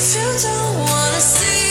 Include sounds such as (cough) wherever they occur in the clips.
If you don't wanna see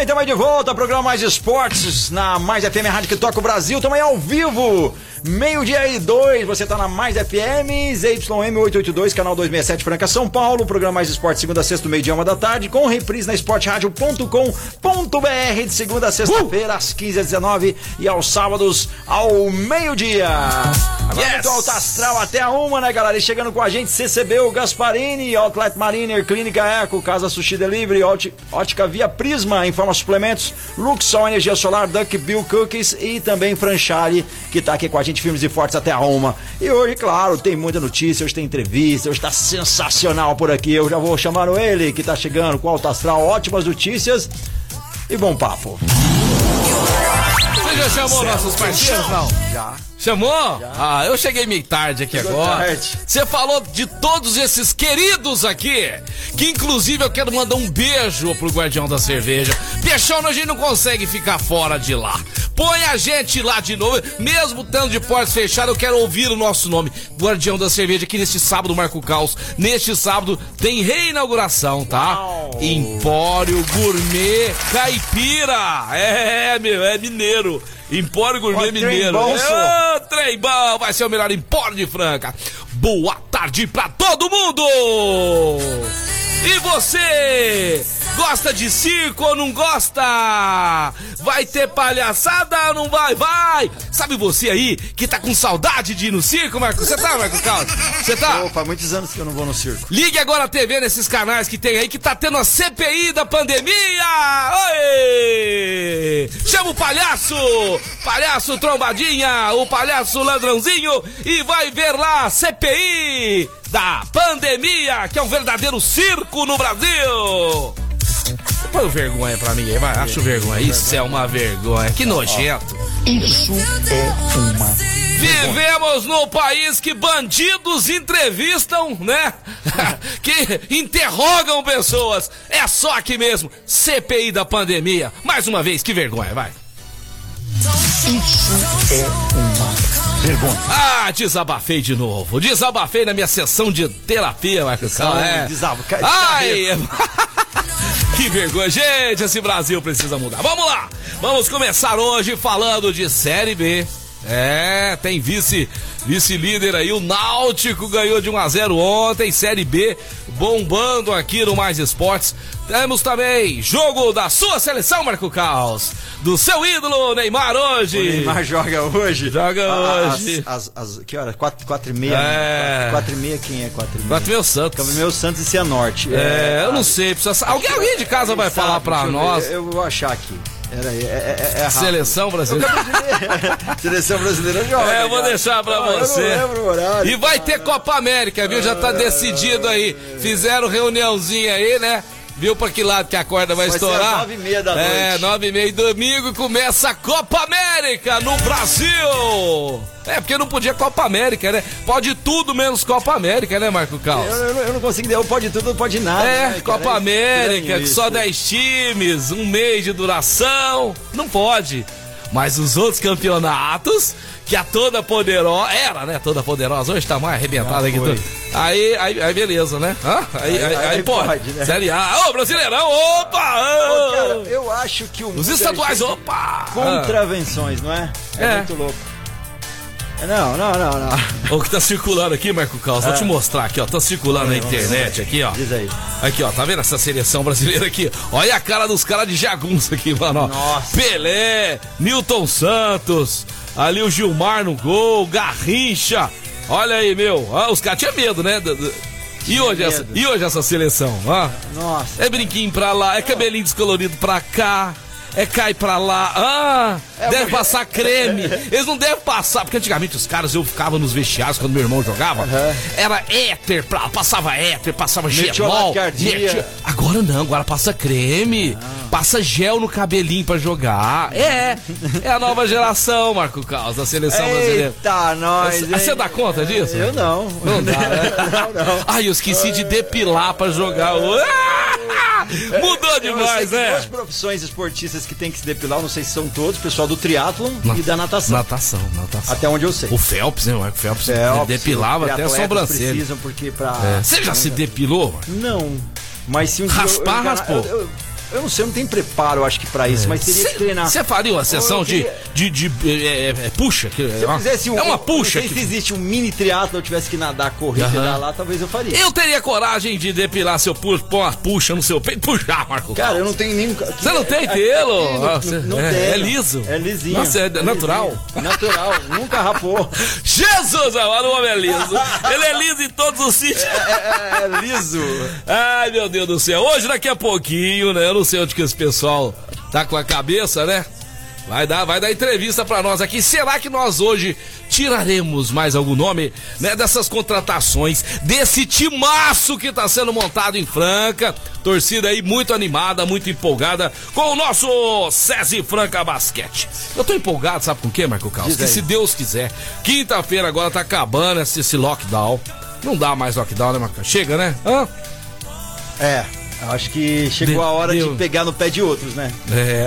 180. Muito bem, estamos de volta programa Mais Esportes na Mais FM Rádio que toca o Brasil. Também ao vivo, meio-dia e dois. Você está na Mais FM, ZYM 882, canal 267 Franca, São Paulo. Programa Mais Esportes, segunda a sexta, meio-dia, uma da tarde, com reprise na esporteradio.com.br de segunda a sexta-feira, às 15 às 19 e aos sábados ao meio-dia. Agora Yes! muito alto astral até a uma, né, galera? E chegando com a gente, CCB, Gasparini, Outlet Mariner, Clínica Eco, Casa Sushi Delivery, Óti- Ótica Via Prisma, Informa Suplementos, Luxol Energia Solar, Duck Bill Cookies e também Franchale, que tá aqui com a gente, firmes e fortes até a uma. E hoje, claro, tem muita notícia, hoje tem entrevista, hoje tá sensacional por aqui. Eu já vou chamar o ele, que tá chegando com alto astral, ótimas notícias e bom papo. Você já chamou nossos parceiros, não? Já. Chamou? Ah, eu cheguei meio tarde aqui Chegou agora. Você falou de todos esses queridos aqui, que inclusive eu quero mandar um beijo pro Guardião da Cerveja. Peixão, a gente não consegue ficar fora de lá. Põe a gente lá de novo, mesmo estando de portas fechadas, eu quero ouvir o nosso nome. Guardião da Cerveja, aqui neste sábado, Marco Caos. Neste sábado tem reinauguração, tá? Uau. Empório Gourmet Caipira. É, meu, é mineiro. Empório Gourmet Ó, trem Mineiro. bom, É, trem bom, vai ser o melhor empório de Franca. Boa tarde pra todo mundo! E você? Gosta de circo ou não gosta? Vai ter palhaçada ou não vai? Vai! Sabe você aí que tá com saudade de ir no circo, Marco? Você tá, Marco Carlos? Você tá? Opa, muitos anos que eu não vou no circo. Ligue agora a TV nesses canais que tem aí que tá tendo a CPI da pandemia! Oi! Chama o palhaço! Palhaço trombadinha, o palhaço ladrãozinho e vai ver lá a CPI da pandemia, que é um verdadeiro circo no Brasil! Põe vergonha pra mim aí, vai. Acho vergonha. Isso é uma vergonha. Que nojento. Isso é uma. Vivemos num país que bandidos entrevistam, né? (laughs) que interrogam pessoas. É só aqui mesmo. CPI da pandemia. Mais uma vez, que vergonha, vai. Isso é uma vergonha. Ah, desabafei de novo. Desabafei na minha sessão de terapia, Marcos Sessão Cal, é. de desabo- ca- Ai! (laughs) que vergonha, gente, esse Brasil precisa mudar. Vamos lá! Vamos começar hoje falando de Série B. É, tem vice, vice-líder aí, o Náutico ganhou de 1 a 0 ontem, Série B bombando aqui no Mais Esportes. Temos também jogo da sua seleção, Marco Caos, do seu ídolo Neymar hoje. O Neymar joga hoje. Joga Ah, hoje. As, as, as- que hora? Quatro, quatro e meia. É. né? Quatro e meia, quem é quatro e meia? Bate meu Santos. Meu Santos e Cianorte. É, eu não sei, precisa. sa- Alguém, alguém de casa vai falar pra eu nós. ver, Eu, vou achar aqui. Era é, é, é rápido. Seleção brasileira. (laughs) Seleção brasileira joga. É, eu vou cara. deixar pra Ah, eu não você. lembro o horário. E vai ter Copa América, viu? Já tá decidido aí. Fizeram reuniãozinha aí, né? Viu pra que lado que a corda vai, Vai estourar? nove e meia da É, noite. nove e meia domingo começa a Copa América no Brasil. É, porque não podia Copa América, né? Pode tudo menos Copa América, né, Marco Caos? Eu, eu não- eu não consigo dizer, pode tudo, não pode nada. É, né? Copa É América, que só isso. 10 times, um mês de duração. Não pode. Mas os outros campeonatos, que a toda poderosa. Era, né? Toda poderosa. Hoje tá mais arrebentada aqui foi. tudo. Aí, aí, aí, beleza, né? Hã? Aí, aí, Aí- aí aí pode. pode, né? Série A. Ô, Brasileirão, opa! Ô, cara, eu acho que o Os é estaduais, opa! Contravenções, não é? É, É. muito louco. Não, não, não, não. O que tá circulando aqui, Marco Caos, vou te mostrar aqui, ó. Tá circulando na internet aqui, ó. Diz aí. Aqui, ó, tá vendo essa seleção brasileira aqui? Olha a cara dos caras de jagunço aqui, mano. ó. Nossa. Pelé, Newton Santos, ali o Gilmar no gol, Garrincha. Olha aí, meu. Ah, os caras tinham medo, né? E hoje, essa, e hoje essa seleção? Ah, Nossa. é brinquinho pra lá, é cabelinho descolorido pra cá. É cai pra lá. Ah, deve porque- passar creme. (laughs) Eles não devem passar, porque antigamente os caras, eu ficava nos vestiários quando meu irmão jogava. Era éter, pra- passava éter, passava gelol. Metia- Agora não, agora passa creme. Passa gel no cabelinho pra jogar. É, é a nova geração, Marco Caos, da seleção brasileira. Eita, nós. Você- dá conta disso? Eu não. Não dá, né? (laughs) não, não. Ai, eu esqueci de depilar pra jogar. (laughs) Ah! Mudou demais, né? duas profissões esportistas que tem que se depilar, não sei se são todos, pessoal do triatlon e da natação. Natação, natação. Até onde eu sei. O Phelps, né? O Phelps, Phelps, depilava até a sobrancelha. precisam porque pra... É. Você já se depilou? Não. Mas se um dia eu- Raspar, eu, raspou. Eu, eu- eu não sei, eu não tenho preparo, eu acho que pra isso, mas teria que treinar. Você faria uma sessão eu de, queria- de, de, é, é, é, puxa? Que, é, Se eu uma, fizesse um, é uma puxa. Não sei que- se existe um mini triatlo, eu tivesse que nadar, correr, Aham. pedalar, talvez eu faria. Eu teria coragem de depilar seu pu- pôr uma puxa no seu peito e puxar, Marco. Cara, eu não tenho nenhum. Você não tem pelo? Ah, é- tem. é liso? É lisinho. Nossa, é natural? lisinho. Natural, (laughs) nunca rapou. Jesus, agora o homem é liso. Ele é liso em todos os sítios. É, é liso. Ai, meu Deus do céu. Hoje, daqui a pouquinho, né? Eu não sei onde que esse pessoal tá com a cabeça, né? Vai dar, vai dar entrevista pra nós aqui. Será que nós hoje tiraremos mais algum nome, né? Dessas contratações, desse timaço que tá sendo montado em Franca. Torcida aí muito animada, muito empolgada com o nosso SESI Franca Basquete. Eu tô empolgado, sabe com quê, Marco Carlos? Que se Deus quiser, quinta-feira agora tá acabando esse, esse lockdown. Não dá mais lockdown, né, Marco? Chega, né? Hã? É, acho que chegou a hora deu. de pegar no pé de outros, né? É.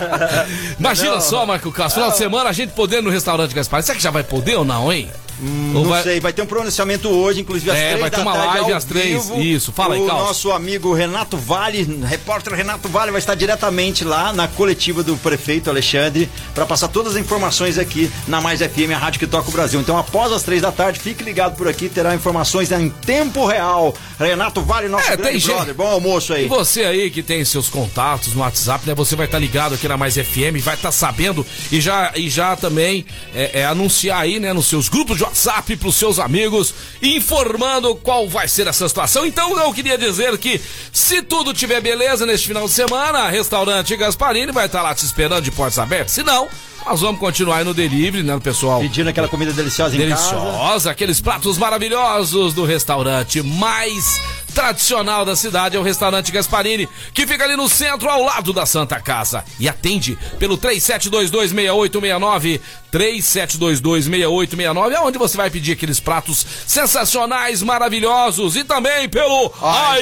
(laughs) Imagina Não. só, Marco Castro, final de semana a gente poder ir no restaurante Gaspar. Será que já vai poder ou não, hein? Ou Não vai- sei, vai ter um pronunciamento hoje, inclusive às É, três vai ter uma tarde live às três, vivo. isso. Fala aí, O Carlos. nosso amigo Renato Vale, repórter Renato Vale, vai estar diretamente lá na coletiva do prefeito Alexandre para passar todas as informações aqui na Mais FM, a rádio que toca o Brasil. Então, após as três da tarde, fique ligado por aqui, terá informações em tempo real. Renato Vale, nosso É, grande tem gente- brother. Bom almoço aí. E você aí que tem seus contatos no WhatsApp, né? Você vai estar ligado aqui na Mais FM, vai estar sabendo e já, e já também é, é, anunciar aí, né, nos seus grupos de WhatsApp pros seus amigos, informando qual vai ser essa situação. Então eu queria dizer que se tudo tiver beleza neste final de semana, restaurante Gasparini vai estar lá te esperando de portas abertas. Se não, nós vamos continuar aí no delivery, né, pessoal Pedindo aquela comida deliciosa em casa. deliciosa, aqueles pratos maravilhosos do restaurante mais tradicional da cidade é o restaurante Gasparini, que fica ali no centro ao lado da Santa Casa e atende pelo 37226869, 37226869, aonde você vai pedir aqueles pratos sensacionais, maravilhosos e também pelo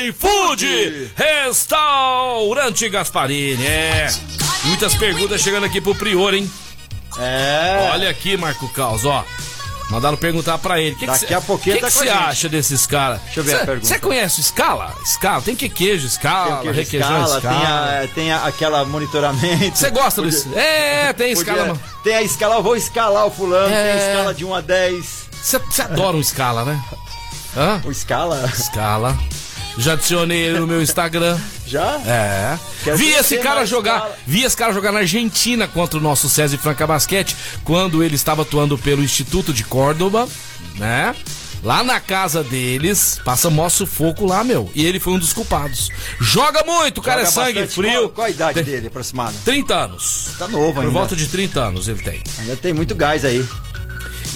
iFood Restaurante Gasparini. É. Muitas perguntas chegando aqui pro Prior, hein? É. Olha aqui, Marco Caos, ó. Mandaram perguntar pra ele. Que Daqui que cê- a pouquinho que tá que você acha desses caras? Deixa eu ver a pergunta. Você conhece o Scala? Scala? Tem que queijo, Scala, Tem queijo requeijão escala, Scala. tem, a, tem a- aquela monitoramento. Você gosta desse? É, tem podia- Scala. mano. Tem a escala, eu vou escalar o fulano, É. tem a escala de 1 a 10. Você adora um Scala, né? Hã? O escala? Scala. Já adicionei ele no meu Instagram. Já? É. Quer Vi esse cara jogar, Scala. vi esse cara jogar na Argentina contra o nosso César Franca Basquete, quando ele estava atuando pelo Instituto de Córdoba, né? Lá na casa deles, passa mó sufoco lá, meu. E ele foi um dos culpados. Joga muito, o cara Joga é sangue frio. Qual, qual a idade Tem dele, aproximada? 30 anos. Tá novo Por ainda. volta de 30 anos ele tem. Ainda tem muito gás aí.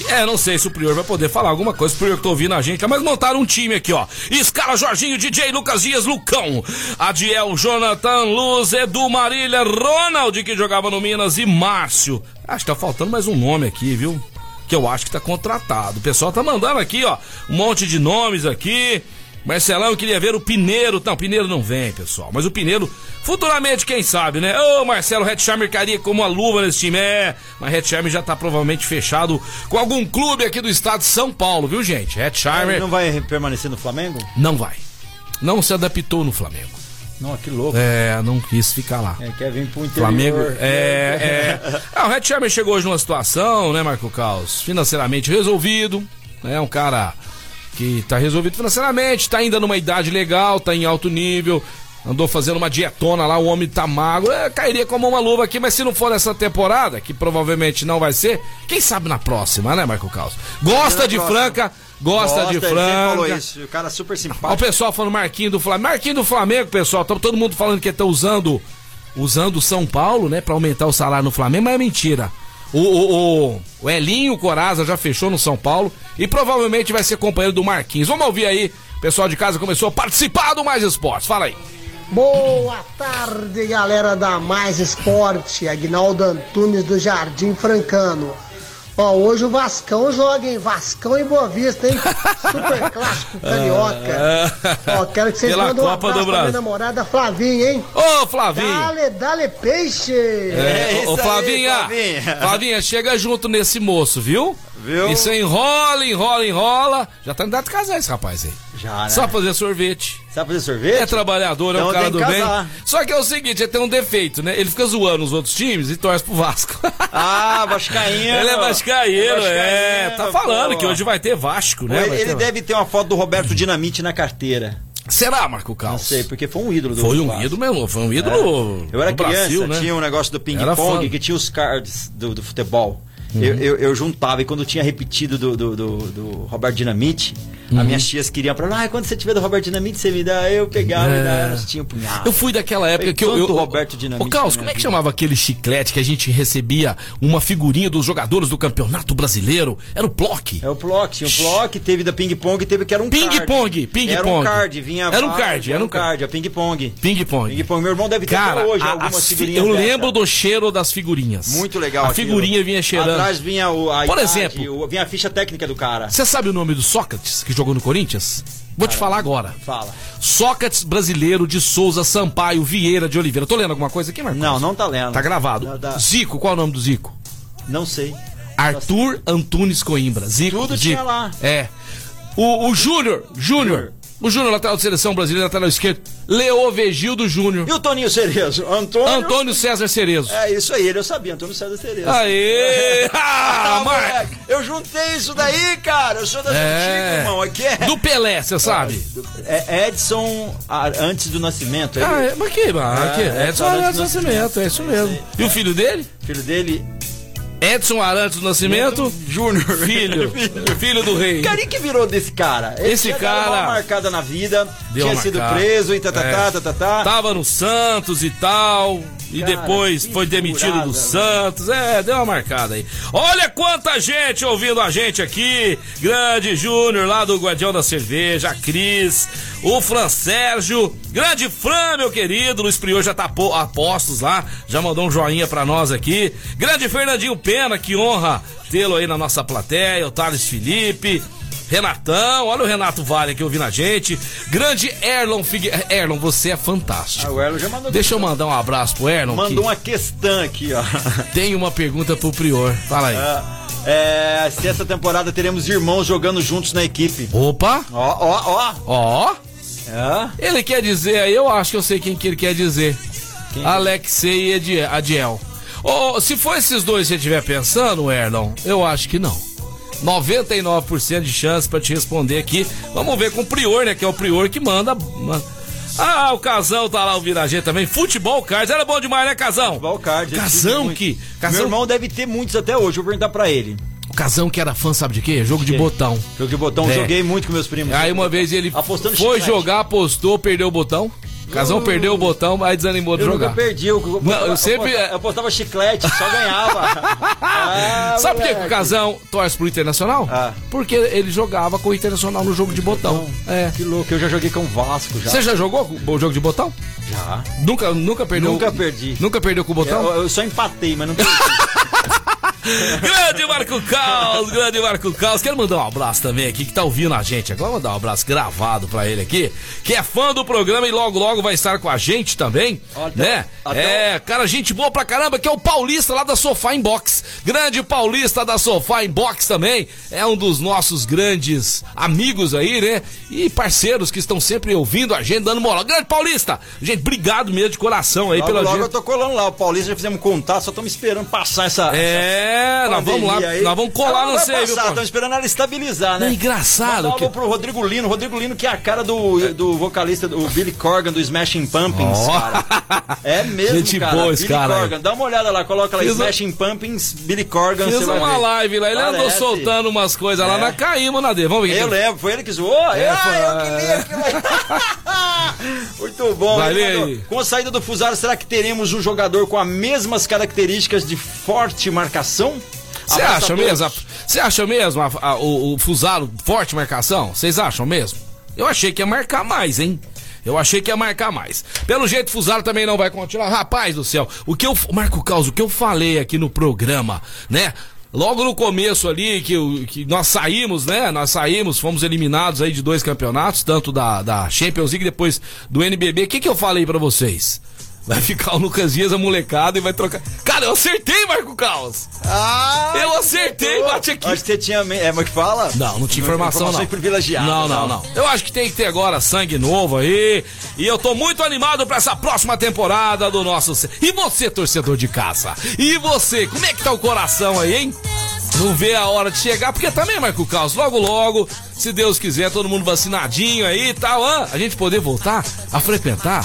É, não sei se o Prior vai poder falar alguma coisa, o Prior que tá ouvindo a gente, mas montaram um time aqui, ó. Escala Jorginho, DJ Lucas Dias, Lucão, Adiel, Jonathan, Luz, Edu Marília, Ronald, que jogava no Minas, e Márcio. Acho que tá faltando mais um nome aqui, viu? Que eu acho que tá contratado. O pessoal tá mandando aqui, ó, um monte de nomes aqui. Marcelão eu queria ver o Pineiro. Não, o Pineiro não vem, pessoal. Mas o Pineiro, futuramente, quem sabe, né? Ô, Marcelo Hatchammer caria como a luva nesse time. É, mas Hatchammer já tá provavelmente fechado com algum clube aqui do estado de São Paulo, viu, gente? Ele Hatchammer não vai permanecer no Flamengo? não vai. Não se adaptou no Flamengo. Não, que louco. É, não quis ficar lá. É, quer vir pro interior. Flamengo, é, é. (laughs) Ah, o Sherman chegou hoje numa situação, né, Marco Caos? Financeiramente resolvido. É um cara que tá resolvido financeiramente, tá ainda numa idade legal, tá em alto nível. Andou fazendo uma dietona lá, o homem tá magro. É, cairia como uma luva aqui, mas se não for nessa temporada, que provavelmente não vai ser, quem sabe na próxima, né, Marco Caos? Gosta de próxima. Franca, gosta, de ele sempre falou Franca. isso. O cara é super Ó, o simpático. pessoal falando Marquinho do Flamengo. Marquinho do Flamengo, pessoal. Tá todo mundo falando que estão usando usando o São Paulo, né, pra aumentar o salário no Flamengo, mas é mentira. O, o, o, Elinho Coraza já fechou no São Paulo e provavelmente vai ser companheiro do Marquinhos. Vamos ouvir aí. O pessoal de casa começou a participar do Mais Esportes. Fala aí. Boa tarde, galera da Mais Esporte. Agnaldo Antunes do Jardim Francano. Ó, hoje o Vascão joga, hein? Vascão e Boa Vista, hein? Super (laughs) clássico carioca. Ó, quero que vocês Pela mandem um Copa do abraço pra minha namorada Flavinha, hein? Ô, Flavinho! Dale, dale peixe! É, isso ô, aí, Flavinha, Flavinha. (laughs) Flavinha, chega junto nesse moço, viu? Viu? Isso enrola, enrola, enrola. Já tá idade de casar esse rapaz aí. Já, né? Só fazer sorvete. Sabe fazer sorvete? É trabalhador, é um Então cara tem do que bem. casar. Só que é o seguinte, ele tem um defeito, né? Ele fica zoando os outros times e torce pro Vasco. Ah, (laughs) Vascaíno. ele é vascaíno, é. Tá falando pô. que hoje vai ter Vasco, né? Ele, ele ter- deve ter uma foto do Roberto Dinamite na carteira. Será, Marco Caos? Não sei, porque foi um ídolo do Foi um Vasco. ídolo mesmo, foi um ídolo Eu era criança, Brasil, né? tinha um negócio do ping-pong que tinha os cards do, do futebol. Uhum. Eu, eu, eu juntava e quando tinha repetido do, do, do, do Roberto Dinamite, as minhas tias queriam lá, ah, quando você tiver do Roberto Dinamite, você me dá, eu pegava e É. dava, elas tinham um punhado. Eu fui daquela época que eu. eu Roberto Dinamite Ô, na como é que vida. chamava aquele chiclete que a gente recebia uma figurinha dos jogadores do Campeonato Brasileiro? Era o Plock. É o Plock, tinha o Plock, teve da ping-pong, teve que era um card. Ping-pong, ping-pong. Era um card, vinha Era um card, era um card, a ping-pong. Ping-pong. Ping-pong, meu irmão deve ter Cara, até hoje a- algumas as fi- figurinhas eu dessa. lembro do cheiro das figurinhas. Muito legal A figurinha vinha cheirando. Atrás vinha o, a Por idade, exemplo- o- vinha a ficha técnica do cara. Você sabe o nome do Sócrates, que jogou no Corinthians? Vou te falar agora. Fala. Sócrates brasileiro de Souza Sampaio Vieira de Oliveira. Tô lendo alguma coisa aqui, Marcos? Não, não tá lendo. Tá gravado. Não, tá- Zico, qual é o nome do Zico? não sei. Arthur Antunes Coimbra. Zico. Tudo Zico. tinha lá. É. O, o Júnior, Júnior. O Júnior, lateral de seleção brasileira, lateral esquerdo. Leovegildo Júnior. E o Toninho Cerezo? Antônio? Antônio César Cerezo. É isso aí, ele eu sabia, Antônio César Cerezo. Aê! (laughs) Ah, Ah, eu juntei isso daí, cara. Eu sou das É. irmão. Aqui é. Do Pelé, você sabe? É Edson ah, antes do nascimento. Ah, Ele, é, mas que, mas É, Edson Arantes Arantes do Nascimento, é isso mesmo. E o filho dele? Filho dele, Edson Arantes do Nascimento, Júnior. (laughs) filho, filho do rei. Cara, e que virou desse cara? Ele Esse cara- uma marcada na vida, Deu tinha sido marcada. preso e tá, tatatá, É. tatatá. Tava no Santos e tal, e Cara, depois foi demitido do. Santos. É, deu uma marcada aí. Olha quanta gente ouvindo a gente aqui. Grande Júnior lá do Guardião da Cerveja, a Cris, o Fran Sérgio, grande Fran, meu querido. Luiz Prior já tá po- a postos lá, já mandou um joinha pra nós aqui. Grande Fernandinho Pena, que honra tê-lo aí na nossa plateia. O Thales Felipe. Renatão, olha o Renato Vale aqui ouvindo a gente. Grande Erlon Figueiredo. Erlon, você é fantástico. Ah, o Erlon já mandou. Deixa eu mandar um abraço pro Erlon. Mandou que uma questão aqui, ó. (laughs) Tem uma pergunta pro Prior. Fala aí. Ah, É, se essa temporada teremos irmãos jogando juntos na equipe. Opa! Ó, ó, ó. Ó! É. Ele quer dizer aí, eu acho que eu sei quem que ele quer dizer. Alexei e Adi- Adiel. Ô, se for esses dois que você estiver pensando, Erlon, eu acho que não. 99% de chance pra te responder aqui. Vamos ver com o Prior, né? Que é o Prior que manda. ma- Ah, o Casão tá lá ouvindo a gente também. Futebol Cards, era bom demais, né, Casão? Futebol card. eu Casão que- Casão- Meu irmão deve ter muitos até hoje. Vou perguntar pra ele. O Casão que era fã, sabe de quê? Jogo de botão. Jogo de botão, É. joguei muito com meus primos. Aí uma vez ele Apostando foi chiclete. jogar, apostou, perdeu o botão. Casão perdeu o botão, aí desanimou de Eu jogar. nunca perdi. Eu, eu, Não, eu sempre- Eu apostava, eu apostava chiclete, só ganhava. (laughs) Ah, Sabe por que o. Casão torce pro Internacional? Ah. Porque ele jogava com o Internacional no jogo de botão. É. Que louco, eu já joguei com o Vasco já. Você já jogou o jogo de botão? Já. Nunca, nunca perdeu? Nunca perdi. Nunca perdeu com o botão? Eu, eu só empatei, mas não perdi. (laughs) grande Marco Caos, grande Marco Caos. Quero mandar um abraço também aqui, que tá ouvindo a gente. Agora mandar um abraço gravado pra ele aqui, que é fã do programa e logo, logo vai estar com a gente também, Até- né? até É, cara, gente boa pra caramba, que é o Paulista lá da Sofá Inbox. Grande Paulista da Sofá Inbox também. É um dos nossos grandes amigos aí, né? E parceiros que estão sempre ouvindo a gente, dando moral. Grande Paulista! Gente, obrigado mesmo de coração aí Logo, pela logo gente. eu tô colando lá. O Paulista já fizemos contato, só estamos esperando passar essa. É, nós vamos lá, aí. nós vamos colar Ela no sei, Paulo? Estamos esperando ela estabilizar, né? Não, engraçado Mandar um que- pro Rodrigo Lino. Rodrigo Lino, que é a cara do, do vocalista, do Billy Corgan, do Smashing Pumpkins, Ó. cara. É (laughs) mesmo, Gente cara. boa Billy cara. Corgan. Dá uma olhada lá, coloca lá Fiz Smashing Pumpkins, Billy Corgan, Fiz você vai uma ver. live lá, ele andou Parece. soltando umas coisas lá, É. nós caímos na dele. Vamos ver Eu lembro, foi ele que zoou? É, ah, foi- eu que li aquilo. (laughs) Muito bom. Aí. Com a saída do Fusaro, será que teremos um jogador com as mesmas características de forte marcação? Você Abraço a acha todos. mesmo? Você acha mesmo a- a- o, o Fusaro forte marcação? Vocês acham mesmo? Eu achei que ia marcar mais, hein? Eu achei que ia marcar mais. Pelo jeito, Fusaro também não vai continuar. Rapaz do céu, o que eu. Marco Caos, o que eu falei aqui no programa, né? Logo no começo ali, que, que nós saímos, né? Nós saímos, fomos eliminados aí de dois campeonatos, tanto da, da Champions League depois do NBB. O que, que eu falei pra vocês? Vai ficar o Lucas Dias, a molecada, e vai trocar. Cara, eu acertei, Marco Caos! Ah, Eu acertei, bate aqui. Acho que você tinha. me- É, mas que fala? Não, não tinha informação, não. Informações privilegiadas. Não, não, não. Eu acho que tem que ter agora sangue novo aí. E eu tô muito animado pra essa próxima temporada do nosso. E você, torcedor de casa? E você, como é que tá o coração aí, hein? Não vê a hora de chegar, porque também, Marco Caos, logo logo, se Deus quiser, todo mundo vacinadinho aí e tal, a gente poder voltar a frequentar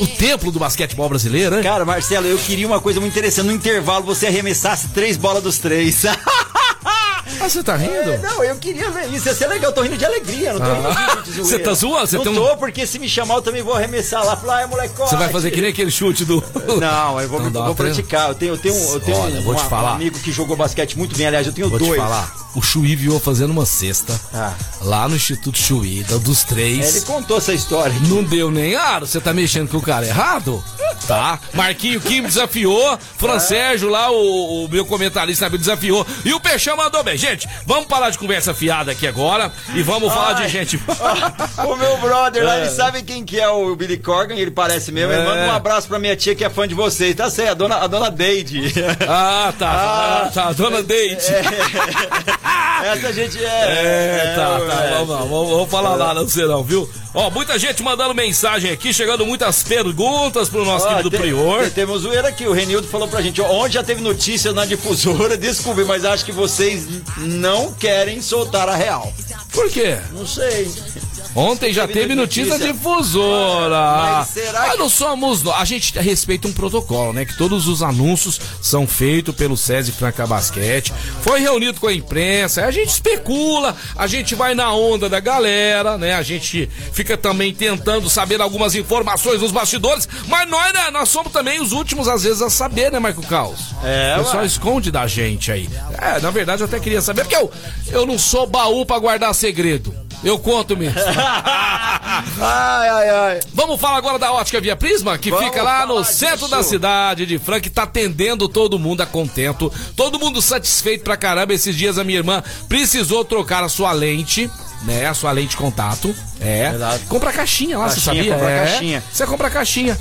o templo do basquetebol brasileiro, hein? Cara, Marcelo, eu queria uma coisa muito interessante. No intervalo, você arremessasse três bolas dos três. (laughs) Ah, você tá rindo? É, não, eu queria ver isso. Ia ser legal. Eu tô rindo de alegria. Não tô rindo de- Você tá zoando? Você não um- tô, porque se me chamar, eu também vou arremessar lá. Falar, ai, molecote. Você vai fazer que nem aquele chute do. Não, eu vou, dá vou praticar. Eu tenho, eu tenho, eu tenho Olha, um, vou te falar. um amigo que jogou basquete muito bem. Aliás, eu tenho Vou dois. te falar. O Chuí viu fazendo uma cesta Ah. lá no Instituto Chuí, dos É, três. ele contou essa história. Não deu nem aro, você tá mexendo com o cara errado? Tá? Marquinho Kim desafiou, Fran Sérgio lá, o, o meu comentarista me desafiou. E o Peixão mandou bem. Gente, vamos parar de conversa fiada aqui agora e vamos falar Ai. de gente. (laughs) o meu brother lá, É. ele sabe quem que é o Billy Corgan, ele parece mesmo. Ele É. manda um abraço pra minha tia que é fã de vocês. Tá certo, a dona, a dona Deide. (laughs) Ah, tá. Ah, tá. Dona Deide. (laughs) Essa gente é. É, tá, tá. é. Vamos, lá, vamos, vamos falar nada não sei não, viu? Ó, muita gente mandando mensagem aqui, chegando muitas perguntas pro nosso Ó, querido tem- Prior. tem- Temos zoeira aqui, o Renildo falou pra gente, ó, onde já teve notícia na difusora, desculpe, mas acho que vocês não querem soltar a real. Por quê? Não sei. Ontem já Teve teve notícia, notícia. difusora. Mas será Mas que- não somos. A gente respeita um protocolo, né? Que todos os anúncios são feitos pelo SESI Franca Basquete. Foi reunido com a imprensa. A gente especula, a gente vai na onda da galera, né? A gente fica também tentando saber algumas informações dos bastidores. Mas nós, né? Nós somos também os últimos, às vezes, a saber, né, Marco Caos? É, O pessoal ué. esconde da gente aí. É, na verdade, eu até queria saber, porque eu, eu não sou baú pra guardar segredo. Eu conto mesmo. (laughs) Ai, ai, ai. Vamos falar agora da Ótica Via Prisma, que Vamos fica lá no disso. centro da cidade de Franca, que tá atendendo todo mundo a contento, todo mundo satisfeito pra caramba. Esses dias a minha irmã precisou trocar a sua lente, né? A sua lente de contato. É. Verdade. Compra caixinha lá, você Caixinha, sabia? compra é. caixinha. Você compra caixinha.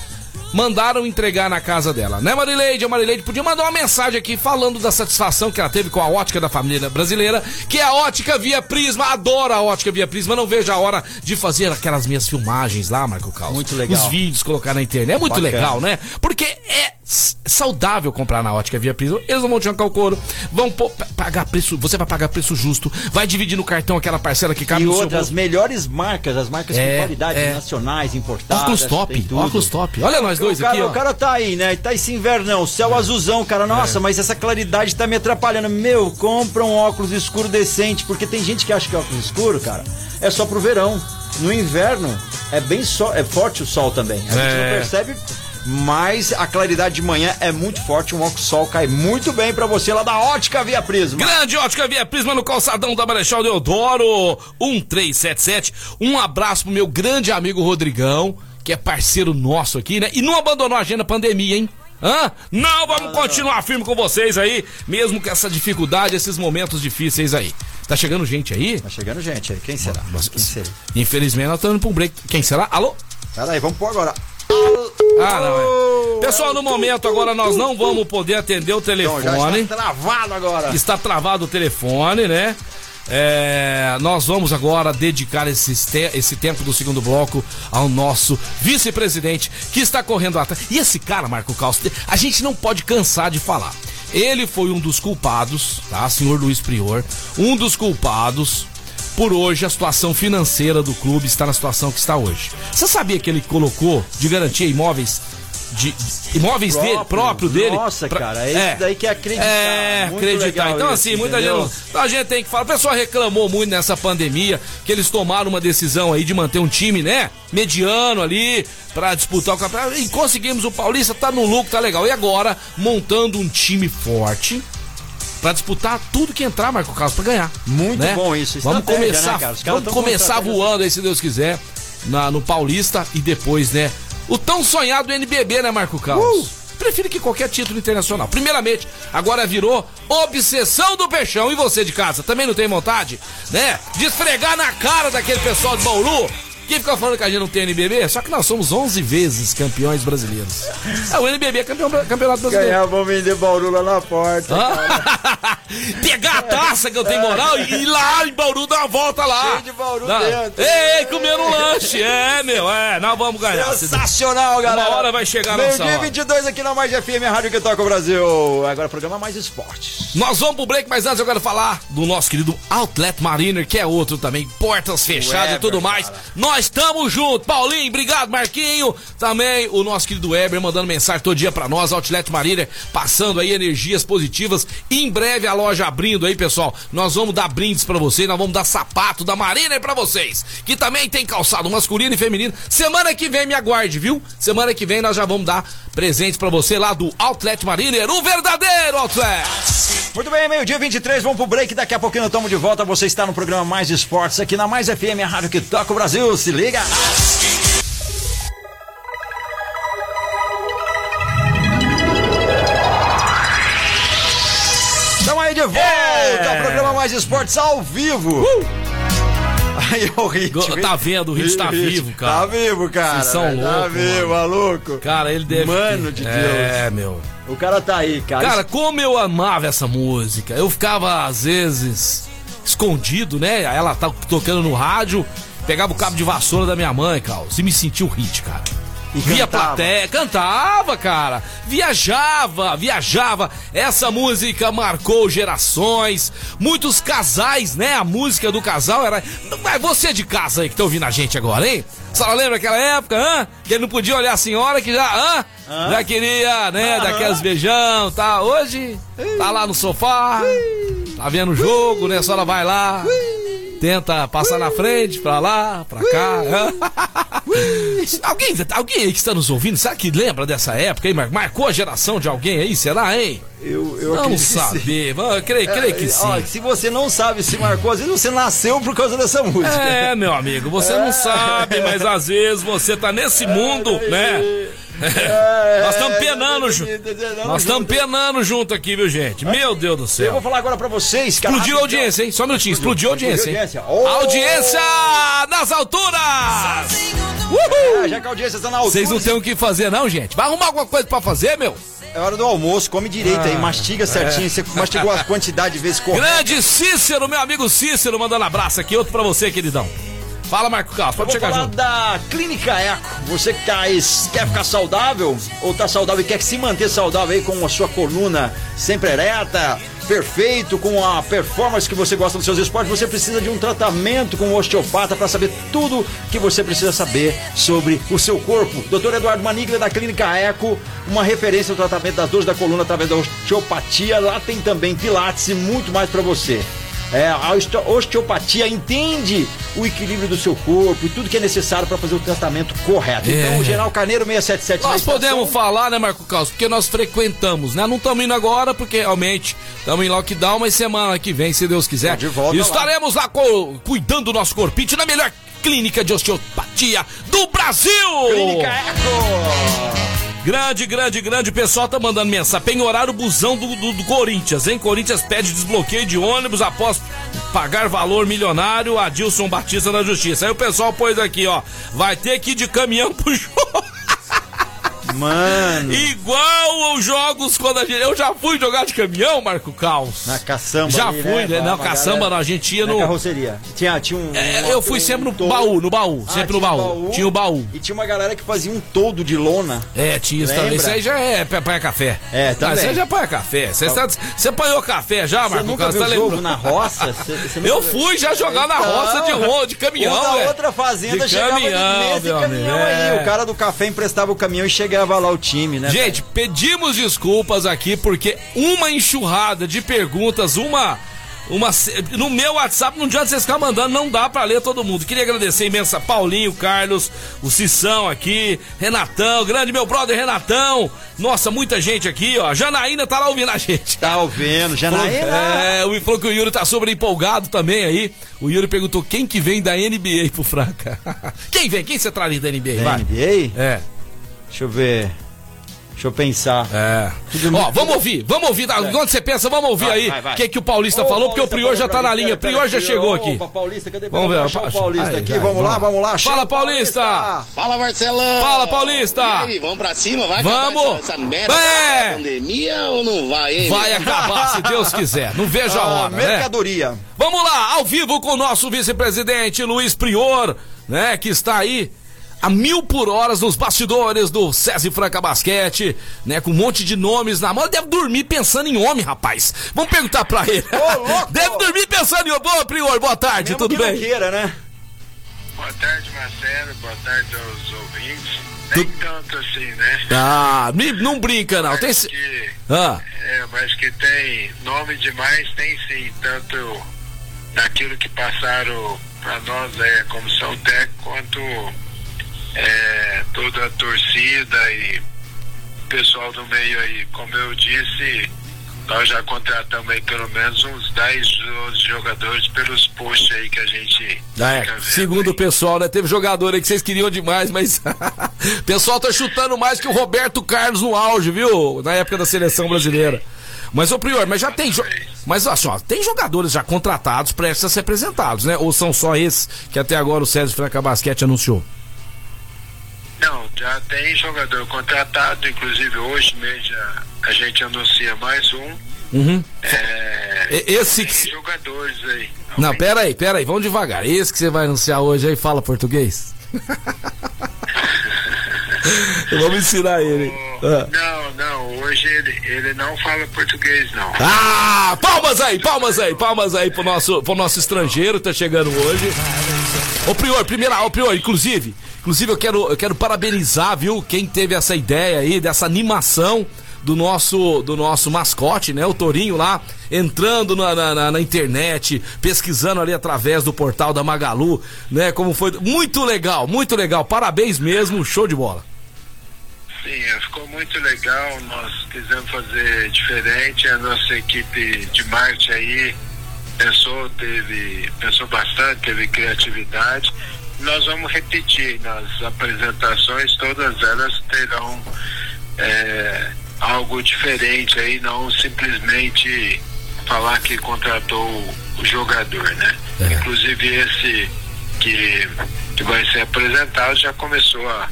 Mandaram entregar na casa dela, né, Marileide? A Marileide podia mandar uma mensagem aqui falando da satisfação que ela teve com a ótica da família brasileira, que é a ótica via Prisma. Adora a ótica via Prisma. Não vejo a hora de fazer aquelas minhas filmagens lá, Marco Carlos. Muito legal. Os vídeos, colocar na internet. É muito Bacana. legal, né? Porque é saudável comprar na ótica via Prisma. Eles não vão te arrancar o couro, vão pô- pa- pagar preço, você vai pagar preço justo, vai dividir no cartão aquela parcela que cabe E no seu outras bolso. melhores marcas, as marcas É, com qualidade é. nacionais, importadas. Óculos top, óculos top. Olha nós dois o cara, aqui. O cara tá aí, né? Tá esse invernão, céu azulzão, cara. Nossa, mas essa claridade tá me atrapalhando. Meu, compra um óculos escuro decente, porque tem gente que acha que óculos escuro, cara, é só pro verão. No inverno é bem só, é forte o sol também. A gente É. não percebe, mas a claridade de manhã é muito forte. Um óculos sol cai muito bem pra você lá da Ótica Via Prisma. Grande ótica Via Prisma no calçadão da Marechal Deodoro 1377. Um abraço pro meu grande amigo Rodrigão, que é parceiro nosso aqui, né? E não abandonou a agenda pandemia, hein? Hã? Não, vamos continuar firme com vocês aí, mesmo com essa dificuldade, esses momentos difíceis aí. Tá chegando gente aí? Tá chegando gente aí, quem será? Mas- Quem será? Infelizmente nós estamos indo pra um break. Quem será? Alô? Pera aí, vamos pôr agora. Ah, não é. Pessoal, no momento agora nós não vamos poder atender o Então, telefone. está travado agora. Está travado o telefone, né? É, nós vamos agora dedicar esse, esse tempo do segundo bloco ao nosso vice-presidente que está correndo atrás. E esse cara, Marco Caos, a gente não pode cansar de falar. Ele foi um dos culpados, tá, senhor Luiz Prior? Um dos culpados por hoje a situação financeira do clube está na situação que está hoje. Você sabia que ele colocou de garantia imóveis de imóveis dele, próprio dele. Nossa, pra- cara, é isso daí que é acreditar. É, acreditar. Então, isso, assim, muita entendeu? gente, então a gente tem que falar. O pessoal reclamou muito nessa pandemia que eles tomaram uma decisão aí de manter um time, né? Mediano ali pra disputar o campeonato. E conseguimos o Paulista, tá no lucro, tá legal. E agora, montando um time forte. Pra disputar tudo que entrar, Marco Carlos, pra ganhar. Muito né? bom isso, Vamos estratégia, começar, né, vamos começar voando aí, se Deus quiser, na, no Paulista e depois, né? O tão sonhado NBB, né, Marco Carlos? Uh! Prefiro que qualquer título internacional. Primeiramente, agora virou obsessão do peixão. E você de casa, também não tem vontade, né? De esfregar na cara daquele pessoal de Bauru que fica falando que a gente não tem NBB? Só que nós somos 11 vezes campeões brasileiros. É, o NBB é campeão, campeonato brasileiro. Ganhar, vamos vender Bauru lá na porta. Ah, Pegar (laughs) a taça que eu tenho moral e ir lá em Bauru dar uma volta lá. Cheio de Bauru Dá- dentro. Ei, comer um lanche. É, meu, é, nós vamos ganhar. Sensacional, galera. Uma hora vai chegar a nossa Meio dia hora. 22 aqui na Mais FM, a rádio que toca o Brasil. Agora programa Mais Esportes. Nós vamos pro break, mas antes eu quero falar do nosso querido Outlet Mariner, que é outro também, portas fechadas e Weber, tudo mais. cara. Nós estamos juntos. Paulinho, obrigado, Marquinho. Também o nosso querido Weber mandando mensagem todo dia pra nós. Outlet Mariner passando aí energias positivas. Em breve a loja abrindo aí, pessoal. Nós vamos dar brindes pra vocês, nós vamos dar sapato da Mariner pra vocês. Que também tem calçado masculino e feminino. Semana que vem me aguarde, viu? Semana que vem nós já vamos dar presentes pra você lá do Outlet Mariner, o verdadeiro Outlet. Muito bem, meio-dia 23, vamos pro break. Daqui a pouquinho estamos de volta. Você está no programa Mais Esportes aqui na Mais FM, a rádio que toca o Brasil. Se liga. Estamos aí de volta É. ao programa Mais Esportes ao vivo. Aí o Hit. Tá vendo, o Hit tá vivo, cara. Tá vivo, cara. Vocês são Tá loucos, vivo, maluco. Cara, ele deve. Mano de É, meu. O cara tá aí, cara. Cara, como eu amava essa música. Eu ficava, às vezes, escondido, né? Ela tá tocando no rádio, pegava o cabo de vassoura da minha mãe, Carlos, e me sentia o hit, cara. E Via cantava. plateia, cantava, cara. Viajava, viajava. Essa música marcou gerações. Muitos casais, né? A música do casal era. Mas você de casa aí que tá ouvindo a gente agora, hein? A senhora lembra aquela época, hã? Que ele não podia olhar a senhora que já, hã? Já queria, né? Daqueles beijão, tá? Hoje, tá lá no sofá, tá vendo o jogo, né? A senhora vai lá. Tenta passar na frente, pra lá, pra cá. (laughs) alguém, alguém aí que está nos ouvindo, será que lembra dessa época aí? Mar- Marcou a geração de alguém aí? Será, hein? Eu, eu sim. saber. Vamos, creio, creio que É, ó, sim. se você não sabe se marcou, às vezes você nasceu por causa dessa música. É, meu amigo, você não sabe, mas às vezes você tá nesse mundo, né? Nós estamos penando junto. Nós estamos penando junto aqui, viu, gente? Meu Deus do Eu céu. vou falar agora pra vocês, cara. Explodiu a audiência, hein? Só um minutinho, explodiu a audiência, hein? Explodiu a audiência. Oh! Audiência nas alturas! Uhul! Ah, já que a audiência está na altura. Vocês não têm o que fazer, não, gente? Vai arrumar alguma coisa pra fazer, meu? É hora do almoço, come direito Ah, aí, mastiga certinho. Você mastigou a quantidade de vezes (laughs) correta. Grande Cícero, meu amigo Cícero, mandando abraço aqui. Outro pra você, queridão. Fala, Marco Carlos, pode chegar falar junto. da Clínica Eco. Você que tá quer ficar saudável ou tá saudável e quer se manter saudável aí com a sua coluna sempre ereta, perfeito, com a performance que você gosta dos seus esportes, você precisa de um tratamento com um osteopata para saber tudo que você precisa saber sobre o seu corpo. Dr. Eduardo Maniglia da Clínica Eco, uma referência no tratamento das dores da coluna através da osteopatia. Lá tem também pilates e muito mais para você. É, a oste- osteopatia entende o equilíbrio do seu corpo e tudo que é necessário para fazer o tratamento correto. Então, É. o General Carneiro 677 na Nós podemos falar, né, Marco Carlos? Porque nós frequentamos, né? Não estamos indo agora, porque realmente estamos em lockdown, mas semana que vem, se Deus quiser, De volta estaremos lá, co- cuidando do nosso corpite na melhor clínica de osteopatia do Brasil! Clínica Eco! Grande, grande, grande. O pessoal tá mandando mensagem. Penhorar o busão do, do, do Corinthians, hein? Corinthians pede desbloqueio de ônibus após pagar valor milionário. Adilson Batista da Justiça. Aí o pessoal pôs aqui, ó. Vai ter que ir de caminhão (laughs) pro jogo. Mano, Igual aos jogos quando a gente. Eu já fui jogar de caminhão, Marco Caos. na caçamba. Já ali, fui, né? Não, pra caçamba galera- não. A gente ia Na no. carroceria. Tinha, tinha um. É, eu fui um sempre no toldo. baú, no baú. Ah, Sempre no tinha baú. Tinha o baú. E tinha uma galera que fazia um toldo de lona. É, tinha isso também. Isso aí já é pa- apanhar café. É, também. Ah, Isso aí já apanha café. Você, você apanhou café já, Marco nunca Caos? viu Tá jogo lembrando? na roça? (laughs) Você nunca Eu fui já jogar na Então, roça de, ro- de caminhão, da outra fazenda De chegava caminhão, nesse meu caminhão amigo, aí. é. O cara do café emprestava o caminhão e chegava lá o time, né? Gente, pedimos desculpas aqui porque uma enxurrada de perguntas, uma. Uma, no meu WhatsApp, não adianta vocês ficar mandando, não dá pra ler todo mundo. Queria agradecer imensa Paulinho, Carlos, o Cissão aqui, Renatão, grande meu brother Renatão. Nossa, muita gente aqui, ó. Janaína tá lá ouvindo a gente. Tá ouvindo, Janaína? É, o falou que o Yuri tá sobre empolgado também aí. O Yuri perguntou quem que vem da NBA pro Franca. (laughs) quem vem? Quem você traz da NBA? Da Vai. NBA? É. Deixa eu ver. Deixa eu pensar. É. Tudo Ó, vamos ouvir, vamos ouvir. tá? Enquanto você pensa, vamos ouvir Vai, aí o que, que o Paulista Ô, falou, porque o Paulista Prior já tá na linha. Prior já chegou opa, aqui. Paulista, cadê? Vamos ver, o Paulista. Paulista Aí, aqui. vai, vamos lá, vamos. lá. Fala, o Paulista. Fala, Marcelão! Fala, Paulista. E aí, vamos pra cima? Vai Vamos. acabar essa, essa merda É. pandemia ou não vai, hein? Vai acabar, se Deus quiser. Não vejo a Ah, hora, né? mercadoria. Vamos lá, ao vivo com o nosso vice-presidente Luiz Prior, né? Que está aí a mil por horas nos bastidores do César Franca Basquete, né? Com um monte de nomes na mão. Deve dormir pensando em homem, rapaz. Vamos perguntar pra ele. Ô, louco! (laughs) Deve dormir pensando em homem. Boa, Prior, boa tarde, Mesmo tudo bem? queira, né? Boa tarde, Marcelo. Boa tarde aos ouvintes. Nem tanto assim, né? Ah, me- não brinca não. Tem... Mas que, Ah, é, mas que tem nome demais, tem sim. Tanto daquilo que passaram para nós, é, a comissão técnica, quanto é, toda a torcida e pessoal do meio aí. Como eu disse, nós já contratamos aí pelo menos uns 10 jogadores pelos posts aí que a gente é, segundo o aí. pessoal, né? Teve jogador aí que vocês queriam demais, mas (laughs) o pessoal tá chutando mais que o Roberto Carlos no auge, viu? Na época da seleção brasileira. Mas, ô Prior, mas já tem. Jo... Mas assim, ó, tem jogadores já contratados prestes a ser apresentados, né? Ou são só esses que até agora o César Franca Basquete anunciou? Não, já tem jogador contratado, inclusive hoje mesmo a gente anuncia mais um. Uhum. É, Esse que. jogadores aí. Não, pera aí, pera aí, vamos devagar. Esse que você vai anunciar hoje aí fala português? (laughs) vamos ensinar ele. Ah. Não, não, hoje ele, ele não fala português, não. Ah, palmas aí, palmas aí, palmas aí pro nosso, pro nosso estrangeiro que tá chegando hoje. Ô Prior, primeira, ô Prior, inclusive, inclusive eu quero, eu quero parabenizar, viu, quem teve essa ideia aí, dessa animação do nosso, do nosso mascote, né, o Torinho lá, entrando na, na, na- internet, pesquisando ali através do portal da Magalu, né, como foi, muito legal, muito legal, parabéns mesmo, show de bola. Sim, é, ficou muito legal. Nós quisemos fazer diferente. A nossa equipe de marketing aí pensou, teve, pensou bastante, teve criatividade. Nós vamos repetir nas apresentações, todas elas terão é, algo diferente aí, não simplesmente falar que contratou o jogador, né? É. Inclusive esse que, que vai ser apresentado já começou a,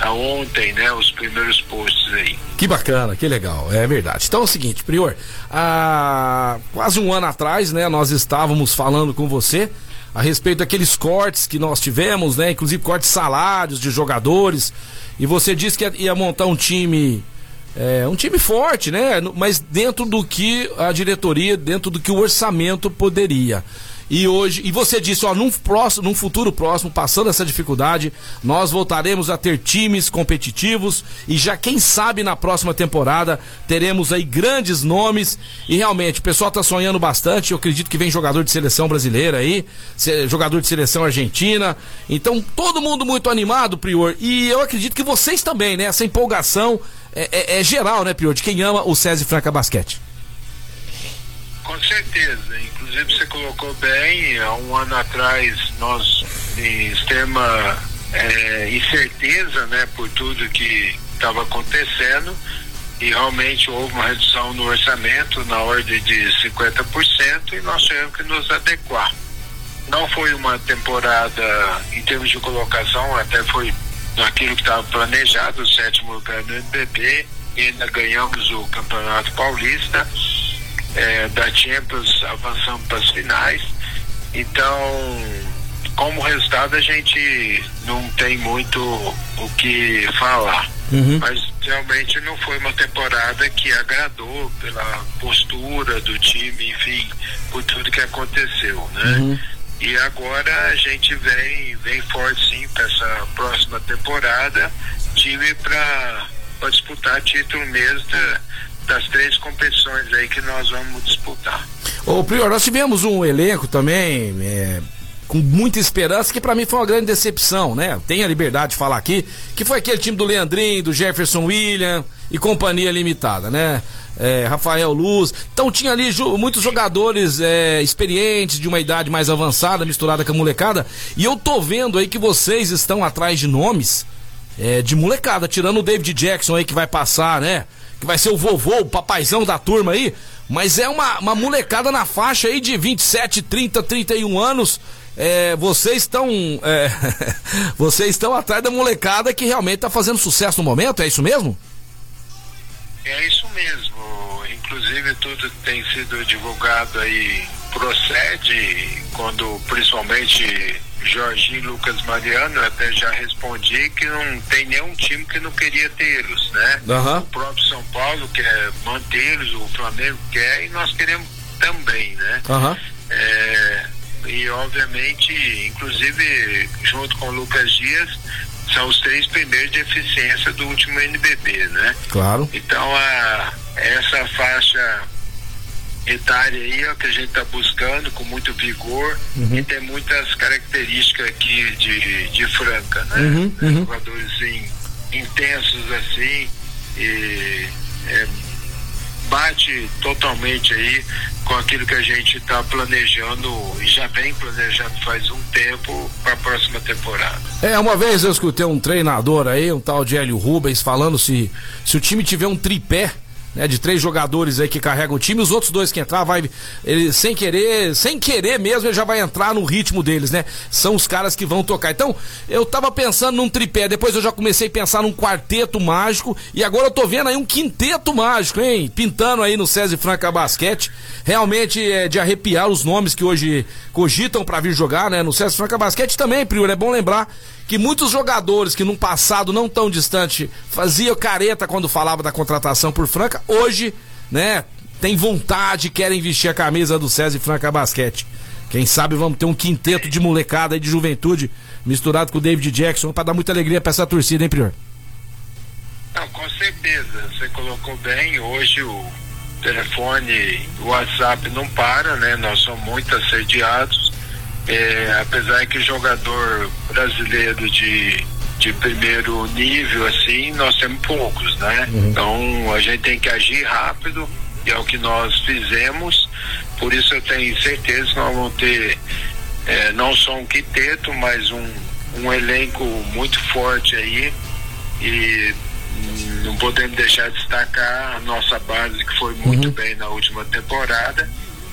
a ontem, né? Os primeiros posts aí. Que bacana, que legal, é verdade. Então é o seguinte, Prior, há quase um ano atrás, né, nós estávamos falando com você a respeito daqueles cortes que nós tivemos, né, inclusive cortes de salários de jogadores, e você disse que ia, montar um time, é, um time forte, né, mas dentro do que a diretoria, dentro do que o orçamento poderia. E hoje, e você disse, ó, num, próximo, num futuro próximo, passando essa dificuldade, nós voltaremos a ter times competitivos e já quem sabe na próxima temporada teremos aí grandes nomes e realmente o pessoal tá sonhando bastante, eu acredito que vem jogador de seleção brasileira aí, jogador de seleção argentina, então todo mundo muito animado, Prior, e eu acredito que vocês também, né, essa empolgação é, é- é geral, né, Prior, de quem ama o César Franca Basquete. Com certeza. Inclusive você colocou bem, há um ano atrás nós em extrema eh, incerteza, né, por tudo que estava acontecendo e realmente houve uma redução no orçamento na ordem de 50% e nós tivemos que nos adequar. Não foi uma temporada em termos de colocação, até foi naquilo que estava planejado, o sétimo lugar no NBB, ainda ganhamos o Campeonato Paulista é, da Champions avançando para as finais. Então, como resultado, a gente não tem muito o que falar. Mas realmente não foi uma temporada que agradou pela postura do time, enfim, por tudo que aconteceu, né? E agora a gente vem, vem forte sim para essa próxima temporada time para disputar título mesmo da- das três competições aí que nós vamos disputar. Ô, Prior, nós tivemos um elenco também é, com muita esperança, que pra mim foi uma grande decepção, né? Tenho a liberdade de falar aqui, que foi aquele time do Leandrinho, do Jefferson William e companhia limitada, né? É, Rafael Luz. Então tinha ali ju- muitos jogadores é, experientes, de uma idade mais avançada, misturada com a molecada. E eu tô vendo aí que vocês estão atrás de nomes é, de molecada, tirando o David Jackson aí que vai passar, né? Que vai ser o vovô, o papaizão da turma aí. Mas é uma, uma molecada na faixa aí de 27, 30, 31 anos. É, vocês estão. é, (laughs) vocês estão atrás da molecada que realmente tá fazendo sucesso no momento, é isso mesmo? É isso mesmo. Inclusive tudo tem sido divulgado aí procede quando principalmente Jorginho Lucas Mariano, eu até já respondi que não tem nenhum time que não queria tê-los, né? Aham. O próprio São Paulo quer mantê-los, o Flamengo quer e nós queremos também, né? Aham. É, e obviamente, inclusive, junto com o Lucas Dias, são os três primeiros de eficiência do último NBB, né? Claro. Então, a, essa faixa etária aí é o que a gente está buscando com muito vigor e tem muitas características aqui de, de Franca, né? Uhum, uhum. Jogadores assim, intensos assim e é, bate totalmente aí com aquilo que a gente está planejando e já vem planejando faz um tempo para a próxima temporada. É, uma vez eu escutei um treinador aí, um tal de Hélio Rubens, falando se, se o time tiver um tripé. Né, de três jogadores aí que carregam o time, os outros dois que entrar, vai. Ele, sem querer, sem querer mesmo, ele já vai entrar no ritmo deles, né? São os caras que vão tocar. Então, eu tava pensando num tripé, depois eu já comecei a pensar num quarteto mágico, e agora eu tô vendo aí um quinteto mágico, hein? Pintando aí no César Franca Basquete. Realmente é de arrepiar os nomes que hoje cogitam pra vir jogar, né? No César Franca Basquete também, Prior, é bom lembrar que muitos jogadores que num passado não tão distante faziam careta quando falava da contratação por Franca, hoje, né, tem vontade, querem vestir a camisa do César Franca Basquete. Quem sabe vamos ter um quinteto de molecada aí de juventude misturado com o David Jackson pra dar muita alegria pra essa torcida, hein, Prior? Não, com certeza, você colocou bem, hoje o telefone, o WhatsApp não para, né? Nós somos muito assediados, é, apesar que jogador brasileiro de, de primeiro nível, assim, nós temos poucos, né? Então a gente tem que agir rápido, e é o que nós fizemos, por isso eu tenho certeza que nós vamos ter é, não só um quinteto, mas um, um elenco muito forte aí, e não podemos deixar de destacar a nossa base que foi muito bem na última temporada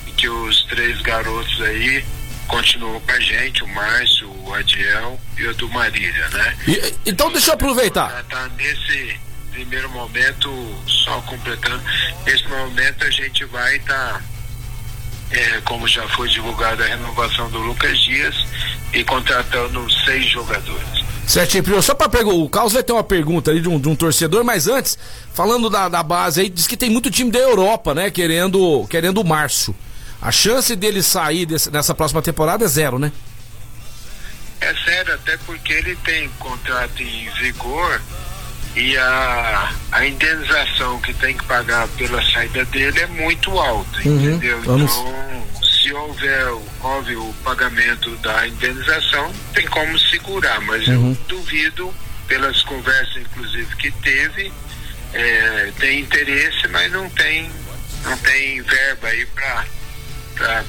e que os três garotos aí continuam com a gente, o Márcio, o Adiel e o do Marília, né? E- então deixa eu aproveitar. Já tá nesse primeiro momento, só completando, nesse momento a gente vai estar, como já foi divulgada a renovação do Lucas Dias, e contratando seis jogadores. Certinho, Prior. Só pra perguntar, o Carlos vai ter uma pergunta ali de um, de um torcedor, mas antes, falando da, da base aí, diz que tem muito time da Europa, né, querendo, querendo o Márcio. A chance dele sair desse- nessa próxima temporada é zero, né? É sério, até porque ele tem contrato em vigor e a, a indenização que tem que pagar pela saída dele é muito alta, entendeu? vamos- Então, se houver houve o pagamento da indenização, tem como segurar, mas eu duvido, pelas conversas inclusive que teve, é, tem interesse, mas não tem, não tem verba aí para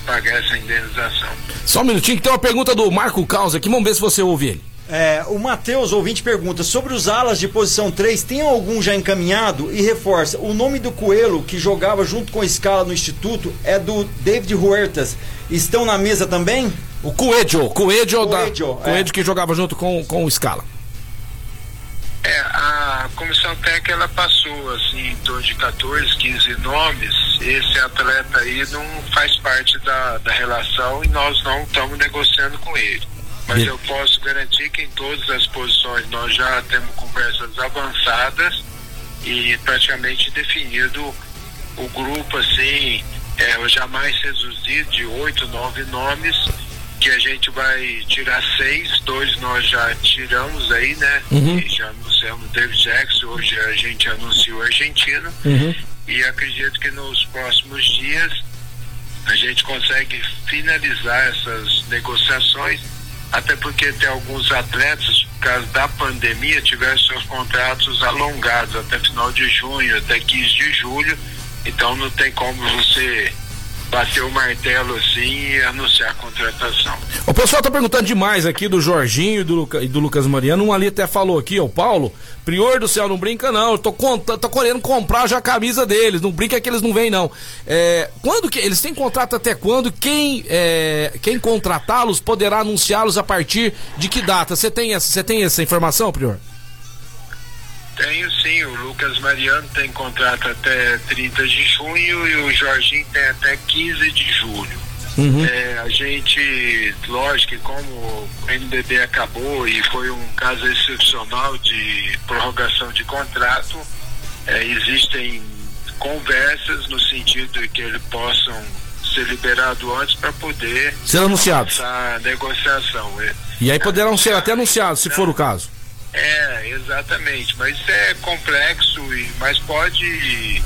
pagar essa indenização. Só um minutinho que tem uma pergunta do Marco Caos aqui, vamos ver se você ouve ele. É, o Matheus, ouvinte, pergunta sobre os alas de posição 3, tem algum já encaminhado? E reforça, o nome do Coelho, que jogava junto com a escala no Instituto, é do David Huertas. Estão na mesa também? O Coelho, Coelho, da, Coelho, é. Coelho que jogava junto com, com o Scala. É, a comissão técnica ela passou assim em torno de 14, 15 nomes. Esse atleta aí não faz parte da, da relação e nós não estamos negociando com ele. Mas eu posso garantir que em todas as posições nós já temos conversas avançadas e praticamente definido o grupo assim, é, jamais reduzido de oito, nove nomes que a gente vai tirar seis, dois nós já tiramos aí, né? Uhum. E já anunciamos David Jackson, hoje a gente anunciou o argentino. Uhum. E acredito que nos próximos dias a gente consegue finalizar essas negociações, até porque tem alguns atletas, por causa da pandemia, tiveram seus contratos alongados até final de junho, até 15 de julho, então não tem como você bater o martelo assim e anunciar a contratação. O pessoal tá perguntando demais aqui do Jorginho e do, Luca- e do Lucas Mariano. Um ali até falou aqui, ó, o Paulo. Prior do céu, não brinca não. Eu tô, conta, tô querendo comprar já a camisa deles. Não brinca que eles não vêm, não. É, quando que. Eles têm contrato até quando? Quem, é, quem contratá-los poderá anunciá-los a partir de que data? Você tem, essa- você tem essa informação, Prior? Tenho sim, o Lucas Mariano tem contrato até 30 de junho e o Jorginho tem até 15 de julho. É, a gente, lógico que como o NBB acabou e foi um caso excepcional de prorrogação de contrato, é, existem conversas no sentido de que eles possam ser liberados antes para poder Ser anunciados. começar a negociação. E aí poderão ser até anunciados, se for o caso. É, exatamente. Mas isso é complexo, e, mas pode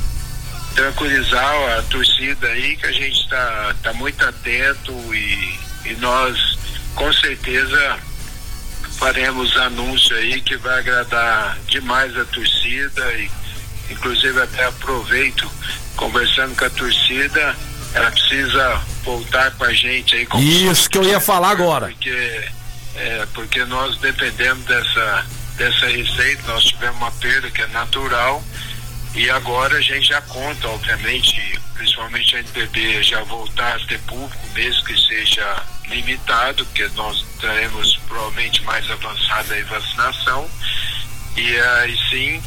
tranquilizar a torcida aí que a gente está tá muito atento e, e nós com certeza faremos anúncio aí que vai agradar demais a torcida e inclusive até aproveito conversando com a torcida, ela precisa voltar com a gente aí como Isso que eu ia falar agora. porque, é, porque nós dependemos dessa, dessa receita, nós tivemos uma perda que é natural e agora a gente já conta, obviamente, principalmente a NPB já voltar a ter público, mesmo que seja limitado, porque nós teremos provavelmente mais avançada a vacinação. E aí sim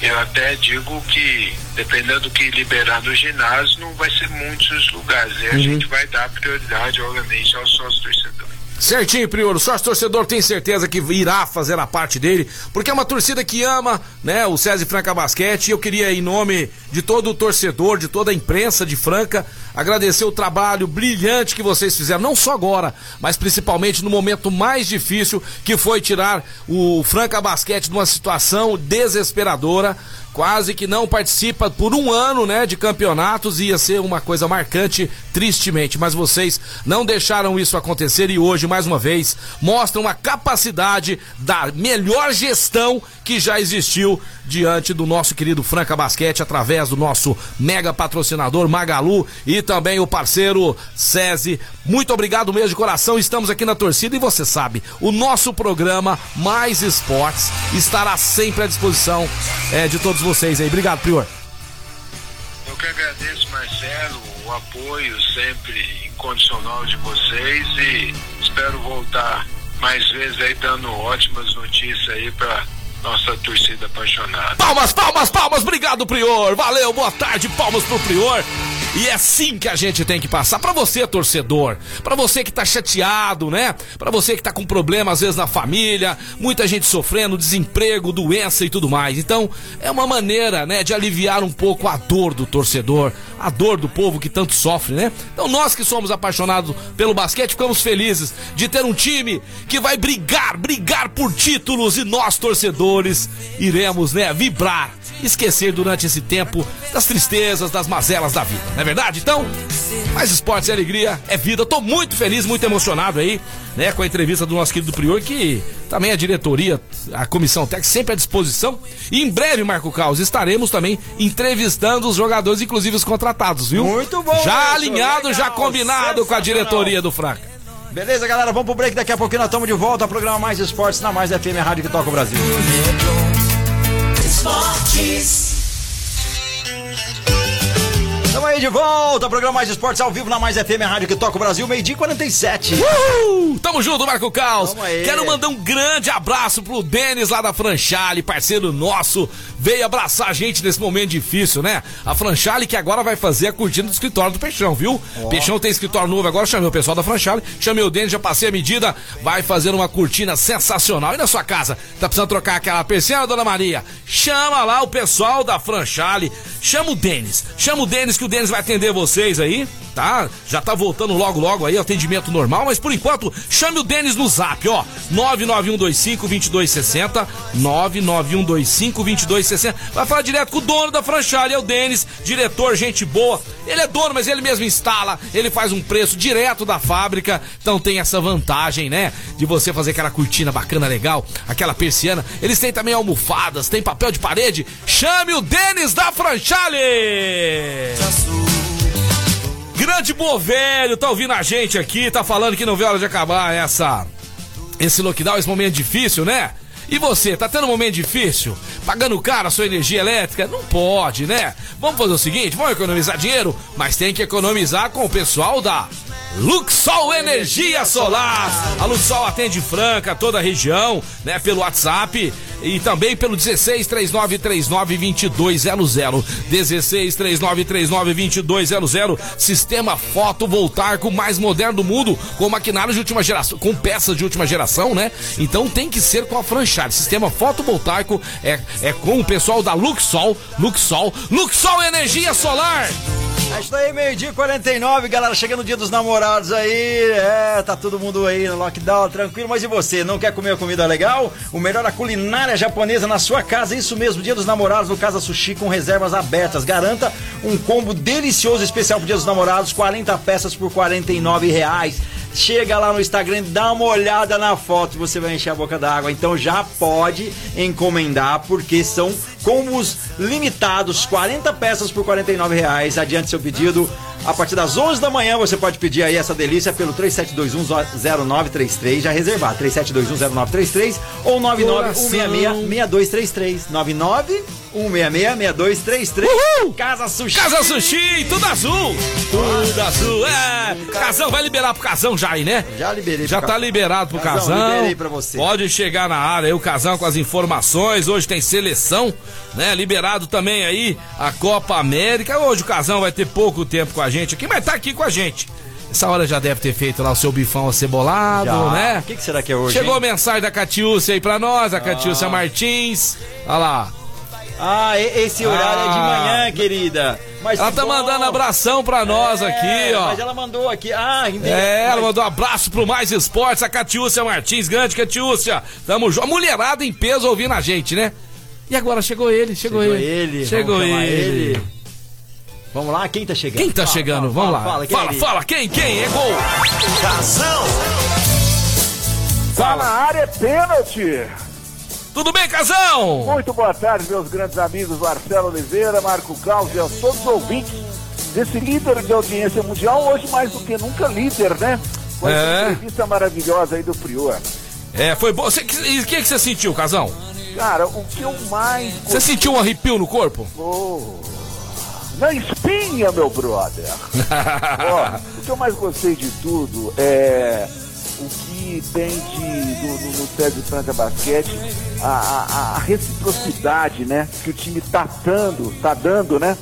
eu até digo que dependendo do que liberar no ginásio não vai ser muitos lugares. E a gente vai dar prioridade obviamente aos sócios torcedores. Certinho, Prior. O sócio torcedor tem certeza que irá fazer a parte dele, porque é uma torcida que ama, né, o César Franca Basquete. E eu queria, em nome de todo o torcedor, de toda a imprensa de Franca, agradecer o trabalho brilhante que vocês fizeram, não só agora, mas principalmente no momento mais difícil, que foi tirar o Franca Basquete de uma situação desesperadora. Quase que não participa por um ano, né, de campeonatos, ia ser uma coisa marcante, tristemente. Mas vocês não deixaram isso acontecer e hoje, mais uma vez, mostram a capacidade da melhor gestão que já existiu diante do nosso querido Franca Basquete, através do nosso mega patrocinador Magalu e também o parceiro SESI. Muito obrigado mesmo de coração, estamos aqui na torcida e você sabe, o nosso programa Mais Esportes estará sempre à disposição é, de todos vocês aí. Obrigado, Prior. Eu que agradeço, Marcelo, o apoio sempre incondicional de vocês e espero voltar mais vezes aí dando ótimas notícias aí para nossa torcida apaixonada. Palmas, palmas, palmas, obrigado, Prior. Valeu, boa tarde, palmas pro Prior. E é assim que a gente tem que passar. Pra você, torcedor, pra você que tá chateado, né? Pra você que tá com problema às vezes na família, muita gente sofrendo, desemprego, doença e tudo mais. Então, é uma maneira, né, de aliviar um pouco a dor do torcedor, a dor do povo que tanto sofre, né? Então, nós que somos apaixonados pelo basquete, ficamos felizes de ter um time que vai brigar, brigar por títulos e nós, torcedores, iremos, né, vibrar, esquecer durante esse tempo das tristezas, das mazelas da vida, não é verdade? Então, mais esportes e alegria é vida. Tô muito feliz, muito emocionado aí, né, com a entrevista do nosso querido Prior, que também a diretoria, a comissão técnica sempre à disposição. E em breve, Marco Caos, estaremos também entrevistando os jogadores, inclusive os contratados, viu? Muito bom Já isso, alinhado, já legal, combinado com a diretoria do Franca. Beleza, galera? Vamos pro break. Daqui a pouquinho nós estamos de volta. Programa Mais Esportes na Mais FM, a rádio que toca o Brasil. Esportes. Estamos aí de volta. Programa Mais Esportes ao vivo na Mais FM, a rádio que toca o Brasil. Meio-dia e 47. Uhul! Tamo junto, Marco Caos. Quero mandar um grande abraço pro Denis lá da Franchale, parceiro nosso. Veio abraçar a gente nesse momento difícil, né? A Franchale que agora vai fazer a cortina do escritório do Peixão, viu? Peixão tem escritório novo agora, chamei o pessoal da Franchale, chamei o Denis, já passei a medida, vai fazer uma cortina sensacional. E na sua casa, tá precisando trocar aquela persiana, dona Maria? Chama lá o pessoal da Franchale, chama o Denis, chama o Denis que o Denis vai atender vocês aí, tá? Já tá voltando logo logo aí, atendimento normal, mas por enquanto, chame o Denis no zap, ó, 99125-2260, 99125-2260, vai falar direto com o dono da Franchale, é o Denis, diretor, gente boa, ele é dono, mas ele mesmo instala, ele faz um preço direto da fábrica, então tem essa vantagem, né, de você fazer aquela cortina bacana, legal, aquela persiana, eles têm também almofadas, tem papel de parede, chame o Denis da Franchale! Grande Bovelho, tá ouvindo a gente aqui, tá falando que não vê a hora de acabar essa esse lockdown, esse momento difícil, né? E você, tá tendo um momento difícil? Pagando caro a sua energia elétrica? Não pode, né? Vamos fazer o seguinte, vamos economizar dinheiro, mas tem que economizar com o pessoal da Luxol Energia Solar. A Luxol atende Franca, toda a região, né? Pelo WhatsApp e também pelo 16 39 39 2200. 16 39 39 2200. Sistema fotovoltaico mais moderno do mundo, com maquinários de última geração, com peças de última geração, né? Então tem que ser com a franchise. Sistema fotovoltaico é, é com o pessoal da Luxol, Luxol, Luxol Energia Solar. É isso aí, meio-dia e 49, galera. Chegando o dia dos namorados aí. É, tá todo mundo aí no lockdown, tranquilo. Mas e você? Não quer comer uma comida legal? O melhor da culinária japonesa na sua casa. Isso mesmo, dia dos namorados no Casa Sushi com reservas abertas. Garanta um combo delicioso especial pro dia dos namorados: 40 peças por 49 reais. Chega lá no Instagram, dá uma olhada na foto, você vai encher a boca d'água. Então já pode encomendar, porque são combos limitados, 40 peças por 49 reais. Adiante seu pedido. A partir das 11 da manhã você pode pedir aí essa delícia pelo 37210933, já reservar, 37210933 ou 991666233. 991666233. Casa Sushi. Casa Sushi, tudo azul. Tudo azul, é. Casão, vai liberar pro Casão já aí, né? Já liberei Já tá Casão. liberado pro Casão, Casão. liberei pra você. Pode chegar na área aí o Casão com as informações. Hoje tem seleção, né? Liberado também aí a Copa América. Hoje o Casão vai ter pouco tempo com a gente aqui, mas tá aqui com a gente. Essa hora já deve ter feito lá o seu bifão acebolado, Já. né? O que, que será que é hoje? Chegou hein? mensagem da Catiúcia aí pra nós, a Catiúcia Martins. Olha lá. Ah, esse horário é de Ah. manhã, querida. Mas Ela tá bom. mandando abração pra nós É, aqui, ó. Mas ela mandou aqui. Ah, entendi. É, ela mandou um abraço pro Mais Esportes, a Catiúcia Martins, grande Catiúcia. Tamo junto. A mulherada em peso ouvindo a gente, né? E agora chegou ele, chegou, Chegou ele. ele. Chegou vamos chamar ele. Vamos lá, quem tá chegando? Quem tá Fala, chegando? fala, Vamos fala, lá. Fala, quem fala, é fala, ele? quem, quem? É gol. Casão. Tá na área, é pênalti. Tudo bem, Casão? Muito boa tarde, meus grandes amigos Marcelo Oliveira, Marco Caos e a todos os ouvintes desse líder de audiência mundial, hoje mais do que nunca líder, né? Com essa É. entrevista maravilhosa aí do Prior. É, foi bom. E o que, que você sentiu, Casão? Cara, o que eu mais Você sentiu um arrepio no corpo? gostou... Na espinha, meu brother. (laughs) Ó, o que eu mais gostei de tudo é o que tem de do, no, no Sérgio Franca Basquete, a, a- a reciprocidade, né? Que o time tá dando, tá dando, né?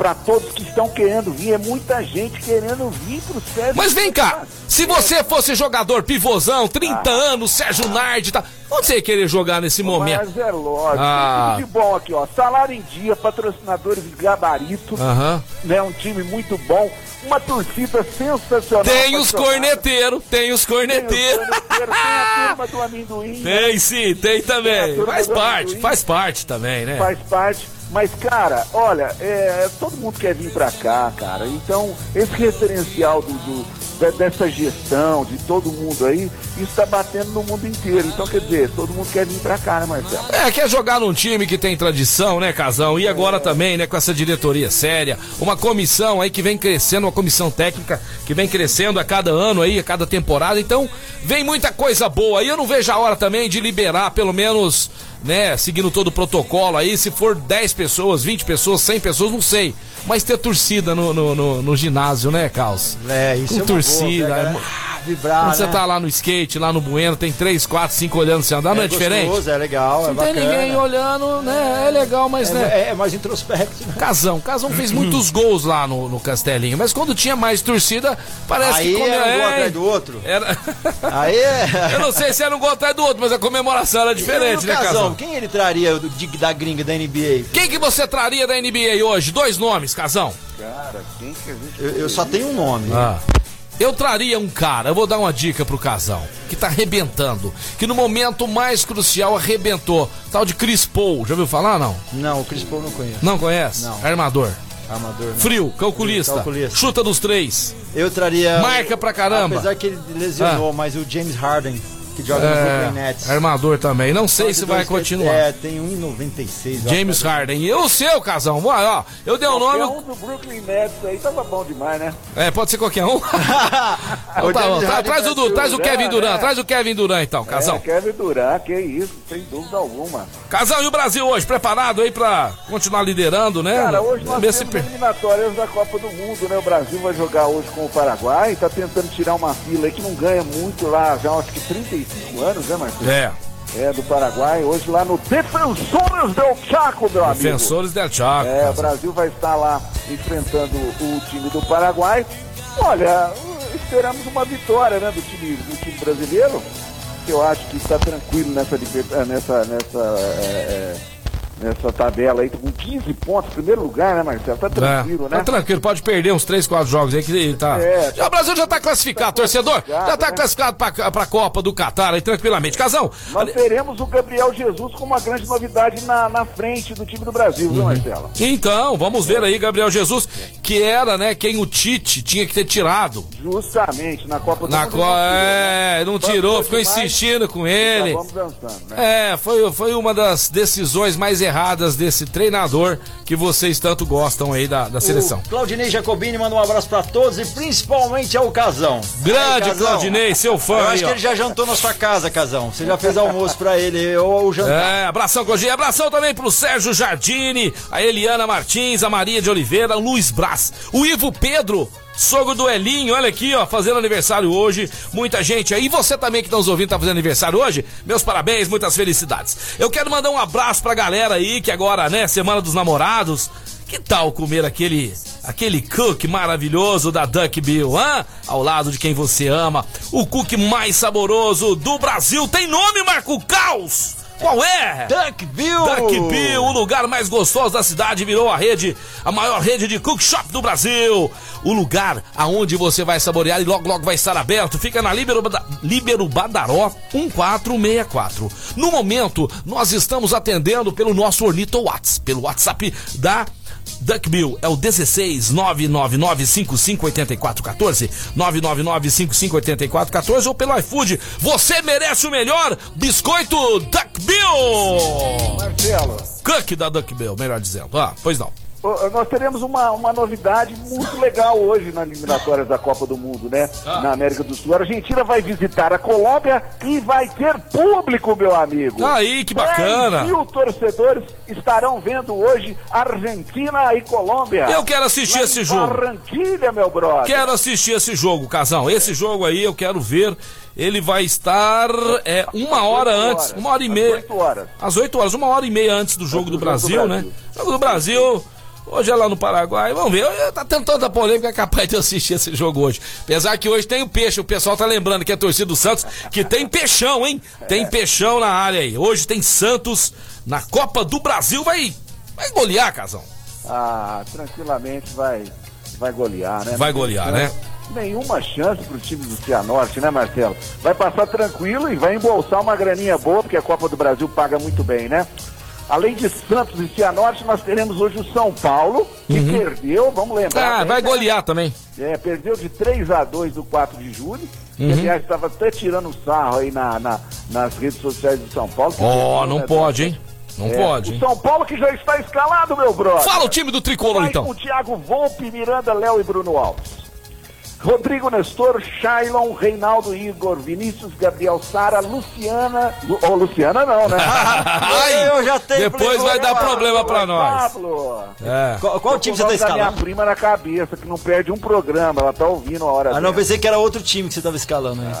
Pra todos que estão querendo vir. É muita gente querendo vir pro Sérgio Mas vem cá, se você fosse jogador pivôzão, 30 anos, Sérgio Nardi, tá. Onde você ia querer jogar nesse momento? Mas é lógico. Ah. Tudo de bom aqui, ó. Salário em dia, patrocinadores de gabarito, Aham. né? Um time muito bom, uma torcida sensacional. Tem os corneteiros, tem os Tem os corneteiros. corneteiros, tem a turma do (laughs) amendoim. né? Tem sim, tem também. Turma Faz parte, amendoim. faz parte também, né? Faz parte. Mas, cara, olha, é, todo mundo quer vir pra cá, cara. Então, esse referencial do, do- de- dessa gestão, de todo mundo aí, isso tá batendo no mundo inteiro. Então, quer dizer, todo mundo quer vir pra cá, né, Marcelo? É, quer jogar num time que tem tradição, né, Casão? E agora também, né, com essa diretoria séria, uma comissão aí que vem crescendo, uma comissão técnica que vem crescendo a cada ano aí, a cada temporada. Então, vem muita coisa boa. E eu não vejo a hora também de liberar, pelo menos, né, seguindo todo o protocolo aí, se for 10 pessoas, 20 pessoas, 100 pessoas, não sei. Mas ter torcida no, no, no- no ginásio, né, Caos? É, isso Com é uma torcida. boa, é pega- mu- vibrar, Quando você né? tá lá no skate, lá no Bueno, tem três, quatro, cinco olhando você andar, não é, diferente? gostoso, é legal, é Não tem bacana. ninguém olhando, né? É legal, mas né? É, é mais introspecto. né? Casão, Casão fez muitos gols lá no, no Castelinho, mas quando tinha mais torcida, parece Aí que quando era um gol é, atrás do outro. era- (laughs) Aí é... Eu não sei se era um gol atrás do outro, mas a comemoração era diferente, E né, Casão, Casão? Quem ele traria do- de- da gringa da NBA? Quem que você traria da NBA hoje? Dois nomes, Casão. Cara, quem que a gente. Eu, eu só tenho um nome. Ah. Eu traria um cara, eu vou dar uma dica pro casal, que tá arrebentando, que no momento mais crucial arrebentou. Tal de Chris Paul, já ouviu falar não? Não, o Chris Paul não conheço. Não conhece? Não. Armador. Armador, não. Frio, calculista. Calculista. Chuta dos três. Eu traria. Marca pra caramba. Apesar que ele lesionou, mas o James Harden, que joga no Brooklyn Nets. É, armador também. Não sei se vai 22, continuar. É, tem 1,96. ó. James Harden. E o seu, casal? Ó, ó, eu dei o Qualquer nome. um do Brooklyn Nets aí tava bom demais, né? É, pode ser qualquer um. (laughs) Então O tá bom, Harden traz o, traz o Durant, Kevin Durant, né? traz o Kevin Durant então, casal. É, Kevin Durant, que isso, sem dúvida alguma. Casal, e o Brasil hoje? Preparado aí pra continuar liderando, né? Cara, hoje nós temos per- eliminatórias da Copa do Mundo, né? O Brasil vai jogar hoje com o Paraguai, tá tentando tirar uma fila aí que não ganha muito lá, já acho que 35 anos, né, Marcelo? É, É, do Paraguai, hoje lá no Defensores del Chaco, meu amigo. defensores del Chaco. É, o. Brasil vai estar lá enfrentando o time do Paraguai. Olha, esperamos uma vitória né, do, time, do time brasileiro, que eu acho que está tranquilo nessa, nessa, nessa, é, é, nessa tabela aí, com 15 pontos, primeiro lugar, né, Marcelo? Tá tranquilo, É, né? Tá tranquilo, pode perder uns 3, 4 jogos aí que tá. É, Já, o Brasil já tá classificado, torcedor. classificado, Já tá né? classificado pra, pra Copa do Catar aí tranquilamente. Casão, Nós teremos o Gabriel Jesus como uma grande novidade na, na frente do time do Brasil, Uhum. viu, Marcelo? então, vamos ver aí, Gabriel Jesus, que era, né, quem o Tite tinha que ter tirado. Justamente, na Copa do Na Mundo. co... É, não tirou, ficou demais. insistindo com ele. vamos dançando, né? É, foi, foi uma das decisões mais erradas desse treinador que vocês tanto gostam aí da, da seleção. O Claudinei Jacobini manda um abraço pra todos e principalmente ao Casão. Grande Aí, Casão, Claudinei, seu fã Eu aí, acho que ó. ele já jantou na sua casa, Casão. Você já fez almoço pra ele ou o jantar. É, abração, Claudinei. Abração também pro Sérgio Jardine, a Eliana Martins, a Maria de Oliveira, o Luiz Braz, o Ivo Pedro. Sogro do Elinho, olha aqui, ó, fazendo aniversário hoje. Muita gente aí. E você também que tá nos ouvindo, tá fazendo aniversário hoje? Meus parabéns, muitas felicidades. Eu quero mandar um abraço pra galera aí, que agora, né, Semana dos Namorados. Que tal comer aquele aquele cookie maravilhoso da Duck Bill, hã? Ao lado de quem você ama. O cookie mais saboroso do Brasil. Tem nome, Marco Caos? Qual é? Duckville! Duckbill, o lugar mais gostoso da cidade, virou a rede, a maior rede de cook shop do Brasil. O lugar aonde você vai saborear e logo logo vai estar aberto. Fica na Líbero, Bada- Líbero Badaró 1464. No momento, nós estamos atendendo pelo nosso Ornito Whats, pelo WhatsApp da Duckbill é o 16 999 558414 999 ou pelo iFood. Você merece o melhor biscoito Duckbill! Marcelo. Cook da Duckbill, melhor dizendo. Ah, pois não. Nós teremos uma, uma novidade muito legal hoje nas eliminatórias da Copa do Mundo, né? Ah. Na América do Sul. A Argentina vai visitar a Colômbia e vai ter público, meu amigo. Aí, que bacana. 10 mil torcedores estarão vendo hoje Argentina e Colômbia. Eu quero assistir Lá esse jogo. Barranquilha, meu brother. Quero assistir esse jogo, Casão. Esse jogo aí eu quero ver. Ele vai estar é, uma hora oito antes, horas. uma hora e Às meia. oito horas. Às 8 horas, uma hora e meia antes do jogo do do jogo do Brasil, né? Brasil. Jogo do Brasil. Hoje é lá no Paraguai. Vamos ver. Tá tendo tanta polêmica é capaz de eu assistir esse jogo hoje. Apesar que hoje tem o peixe. O pessoal tá lembrando que é torcida do Santos, que tem peixão, hein? Tem peixão na área aí. Hoje tem Santos na Copa do Brasil. Vai, vai golear, Casão. Ah, tranquilamente vai, vai golear, né? Vai golear, né? Nenhuma chance pro time do Cianorte, né, Marcelo? Vai passar tranquilo e vai embolsar uma graninha boa, porque a Copa do Brasil paga muito bem, né? Além de Santos e Cianorte, nós teremos hoje o São Paulo, que perdeu, vamos lembrar. Ah, bem, vai né? golear também. É, perdeu de 3 a 2 do 4 de julho. Uhum. Que, aliás, estava até tirando sarro aí na, na- nas redes sociais do São Paulo. Ó, perdeu, não né, pode, hein? Não é, pode, O? São Paulo que já está escalado, meu brother. Fala o time do Tricolor, Vai então. com Thiago Volpe, Miranda, Léo e Bruno Alves. Rodrigo Nestor, Shailon, Reinaldo Igor, Vinícius, Gabriel Sara, Luciana. Lu, oh, Luciana não, né? (laughs) Ai, eu já tenho depois vai dar problema pra nós. Pablo. É. Qual, qual time você tá da minha escalando? prima na cabeça, que não perde um programa, ela tá ouvindo a hora Ah, não, pensei que era outro time que você tava escalando aí.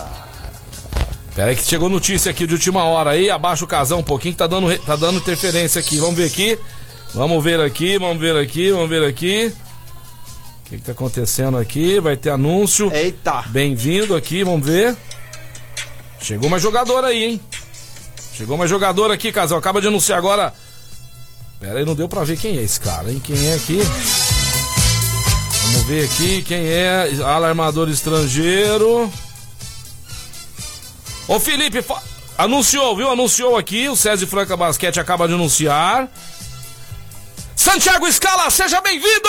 Pera aí que chegou notícia aqui de última hora aí, abaixa o casão um pouquinho que tá dando, tá dando interferência aqui. Vamos ver aqui. Vamos ver aqui, vamos ver aqui, vamos ver aqui. O que, que tá acontecendo aqui? Vai ter anúncio. Eita! Bem-vindo aqui, vamos ver. Chegou uma jogadora aí, hein? Chegou uma jogadora aqui, casal. Acaba de anunciar agora. Pera aí, não deu pra ver quem é esse cara, hein? Quem é aqui? Vamos ver aqui quem é. Alarmador estrangeiro. Ô Felipe, anunciou, viu? Anunciou aqui. O César Franca Basquete acaba de anunciar. Santiago Scala, seja bem-vindo!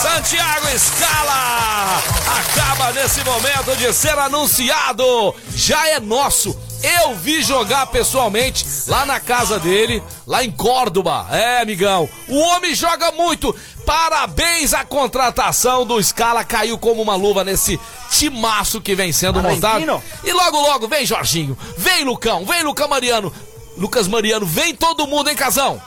Santiago Scala acaba nesse momento de ser anunciado. Já é nosso. Eu vi jogar pessoalmente lá na casa dele, lá em Córdoba. É, amigão. O homem joga muito. Parabéns à contratação do Scala. Caiu como uma luva nesse timaço que vem sendo montado. E logo, logo, vem Jorginho. Vem Lucão. Vem Lucão Mariano. Lucas Mariano. Vem todo mundo, hein, Casão?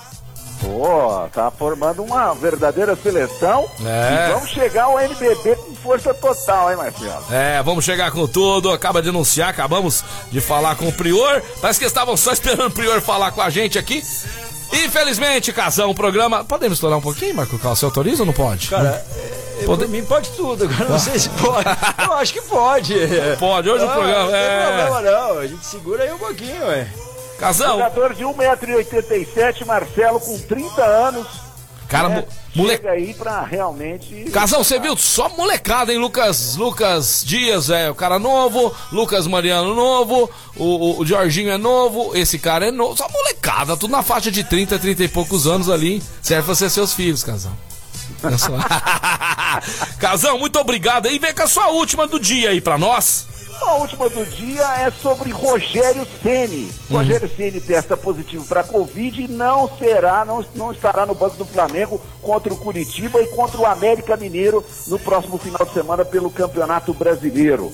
Pô, tá formando uma verdadeira seleção. É. E vamos chegar ao NBB com força total, hein, Marcelo? É, vamos chegar com tudo. Acaba de anunciar, acabamos de falar com o Prior. Parece que estavam só (laughs) esperando o Prior falar com a gente aqui. Infelizmente, Casão, o programa. Podemos estourar um pouquinho, Marco Cal? Você autoriza ou não pode? Cara, é, Pode- por mim pode tudo, agora não (laughs) sei se pode. Eu acho que pode. Pode, hoje o Não, programa. Não tem É. problema não, a gente segura aí um pouquinho, ué. Casão, Jogador de 1,87m, Marcelo, com 30 anos. cara, né? mo- mole... Chega aí pra realmente. Casão, você viu? Só molecada, hein? Lucas, Lucas Dias é o cara novo, Lucas Mariano novo, o, o, o Jorginho é novo, esse cara é novo. Só molecada, tudo na faixa de 30, 30 e poucos anos ali. Serve pra ser seus filhos, Casão. Só- (laughs) Casão, muito obrigado. E vem com a sua última do dia aí pra nós. A última do dia é sobre Rogério Ceni. Uhum. Rogério Ceni testa positivo para Covid e não será, não, não estará no banco do Flamengo contra o Curitiba e contra o América Mineiro no próximo final de semana pelo Campeonato Brasileiro.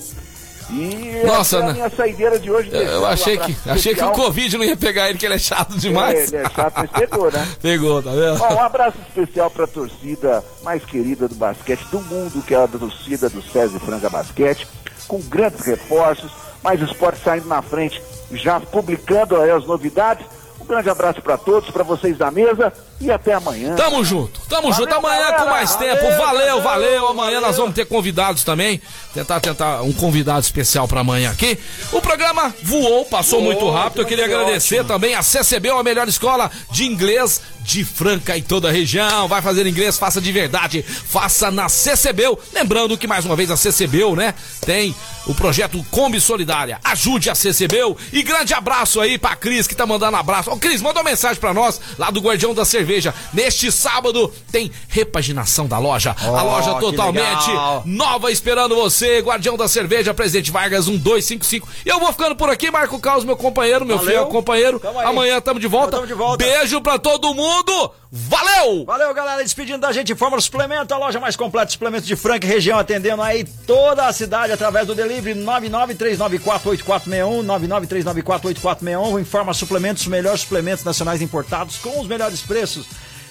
E Nossa, essa é a né? minha saideira de hoje. Eu achei que, achei que o. Covid não ia pegar ele, que ele é chato demais. É, ele é chato, mas pegou, né? (laughs) Pegou, tá vendo? Ó, um abraço especial para a torcida mais querida do basquete do mundo, que é a torcida do César Franca Basquete, com grandes reforços, mais esporte saindo na frente, já publicando aí as novidades. Um grande abraço para todos, para vocês da mesa e até amanhã. Tamo junto, tamo Valeu, junto. Amanhã galera. com mais tempo. Valeu, valeu, valeu. Amanhã nós vamos ter convidados também. Tentar, tentar um convidado especial pra amanhã aqui. O programa voou, passou Voou, muito rápido. Eu que queria agradecer ótimo. também a CCB, a melhor escola de inglês de Franca e toda a região. Vai fazer inglês, faça de verdade. Faça na CCB. Lembrando que mais uma vez a CCB, né, tem o projeto Kombi Solidária. Ajude a CCB. E grande abraço aí pra Cris que tá mandando abraço. Ô Cris, manda uma mensagem pra nós lá do Guardião da Cerveja. Neste sábado tem repaginação da loja. a Ó, loja totalmente nova esperando você. Guardião da Cerveja, Presidente Vargas 1255. E eu vou ficando por aqui, Marco Caos, meu companheiro, meu Valeu. fiel companheiro. Tamo. Amanhã tamo de volta. Tamo de volta. Beijo pra todo mundo. Valeu! Valeu, galera. Despedindo da gente, Fórmula Suplemento, a loja mais completa de suplementos de Franca e região, atendendo aí toda a cidade através do delivery 993948461, 993948461. Informa Suplementos, os melhores suplementos nacionais importados com os melhores preços.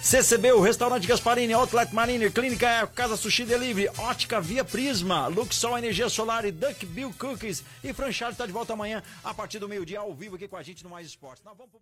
CCB, o Restaurante Gasparini, Outlet Mariner, Clínica Casa Sushi Delivery, Ótica Via Prisma, Luxol Energia Solar e Duck Bill Cookies. E Franchard está de volta amanhã, a partir do meio-dia, ao vivo aqui com a gente no Mais Esportes. Nós vamos pro.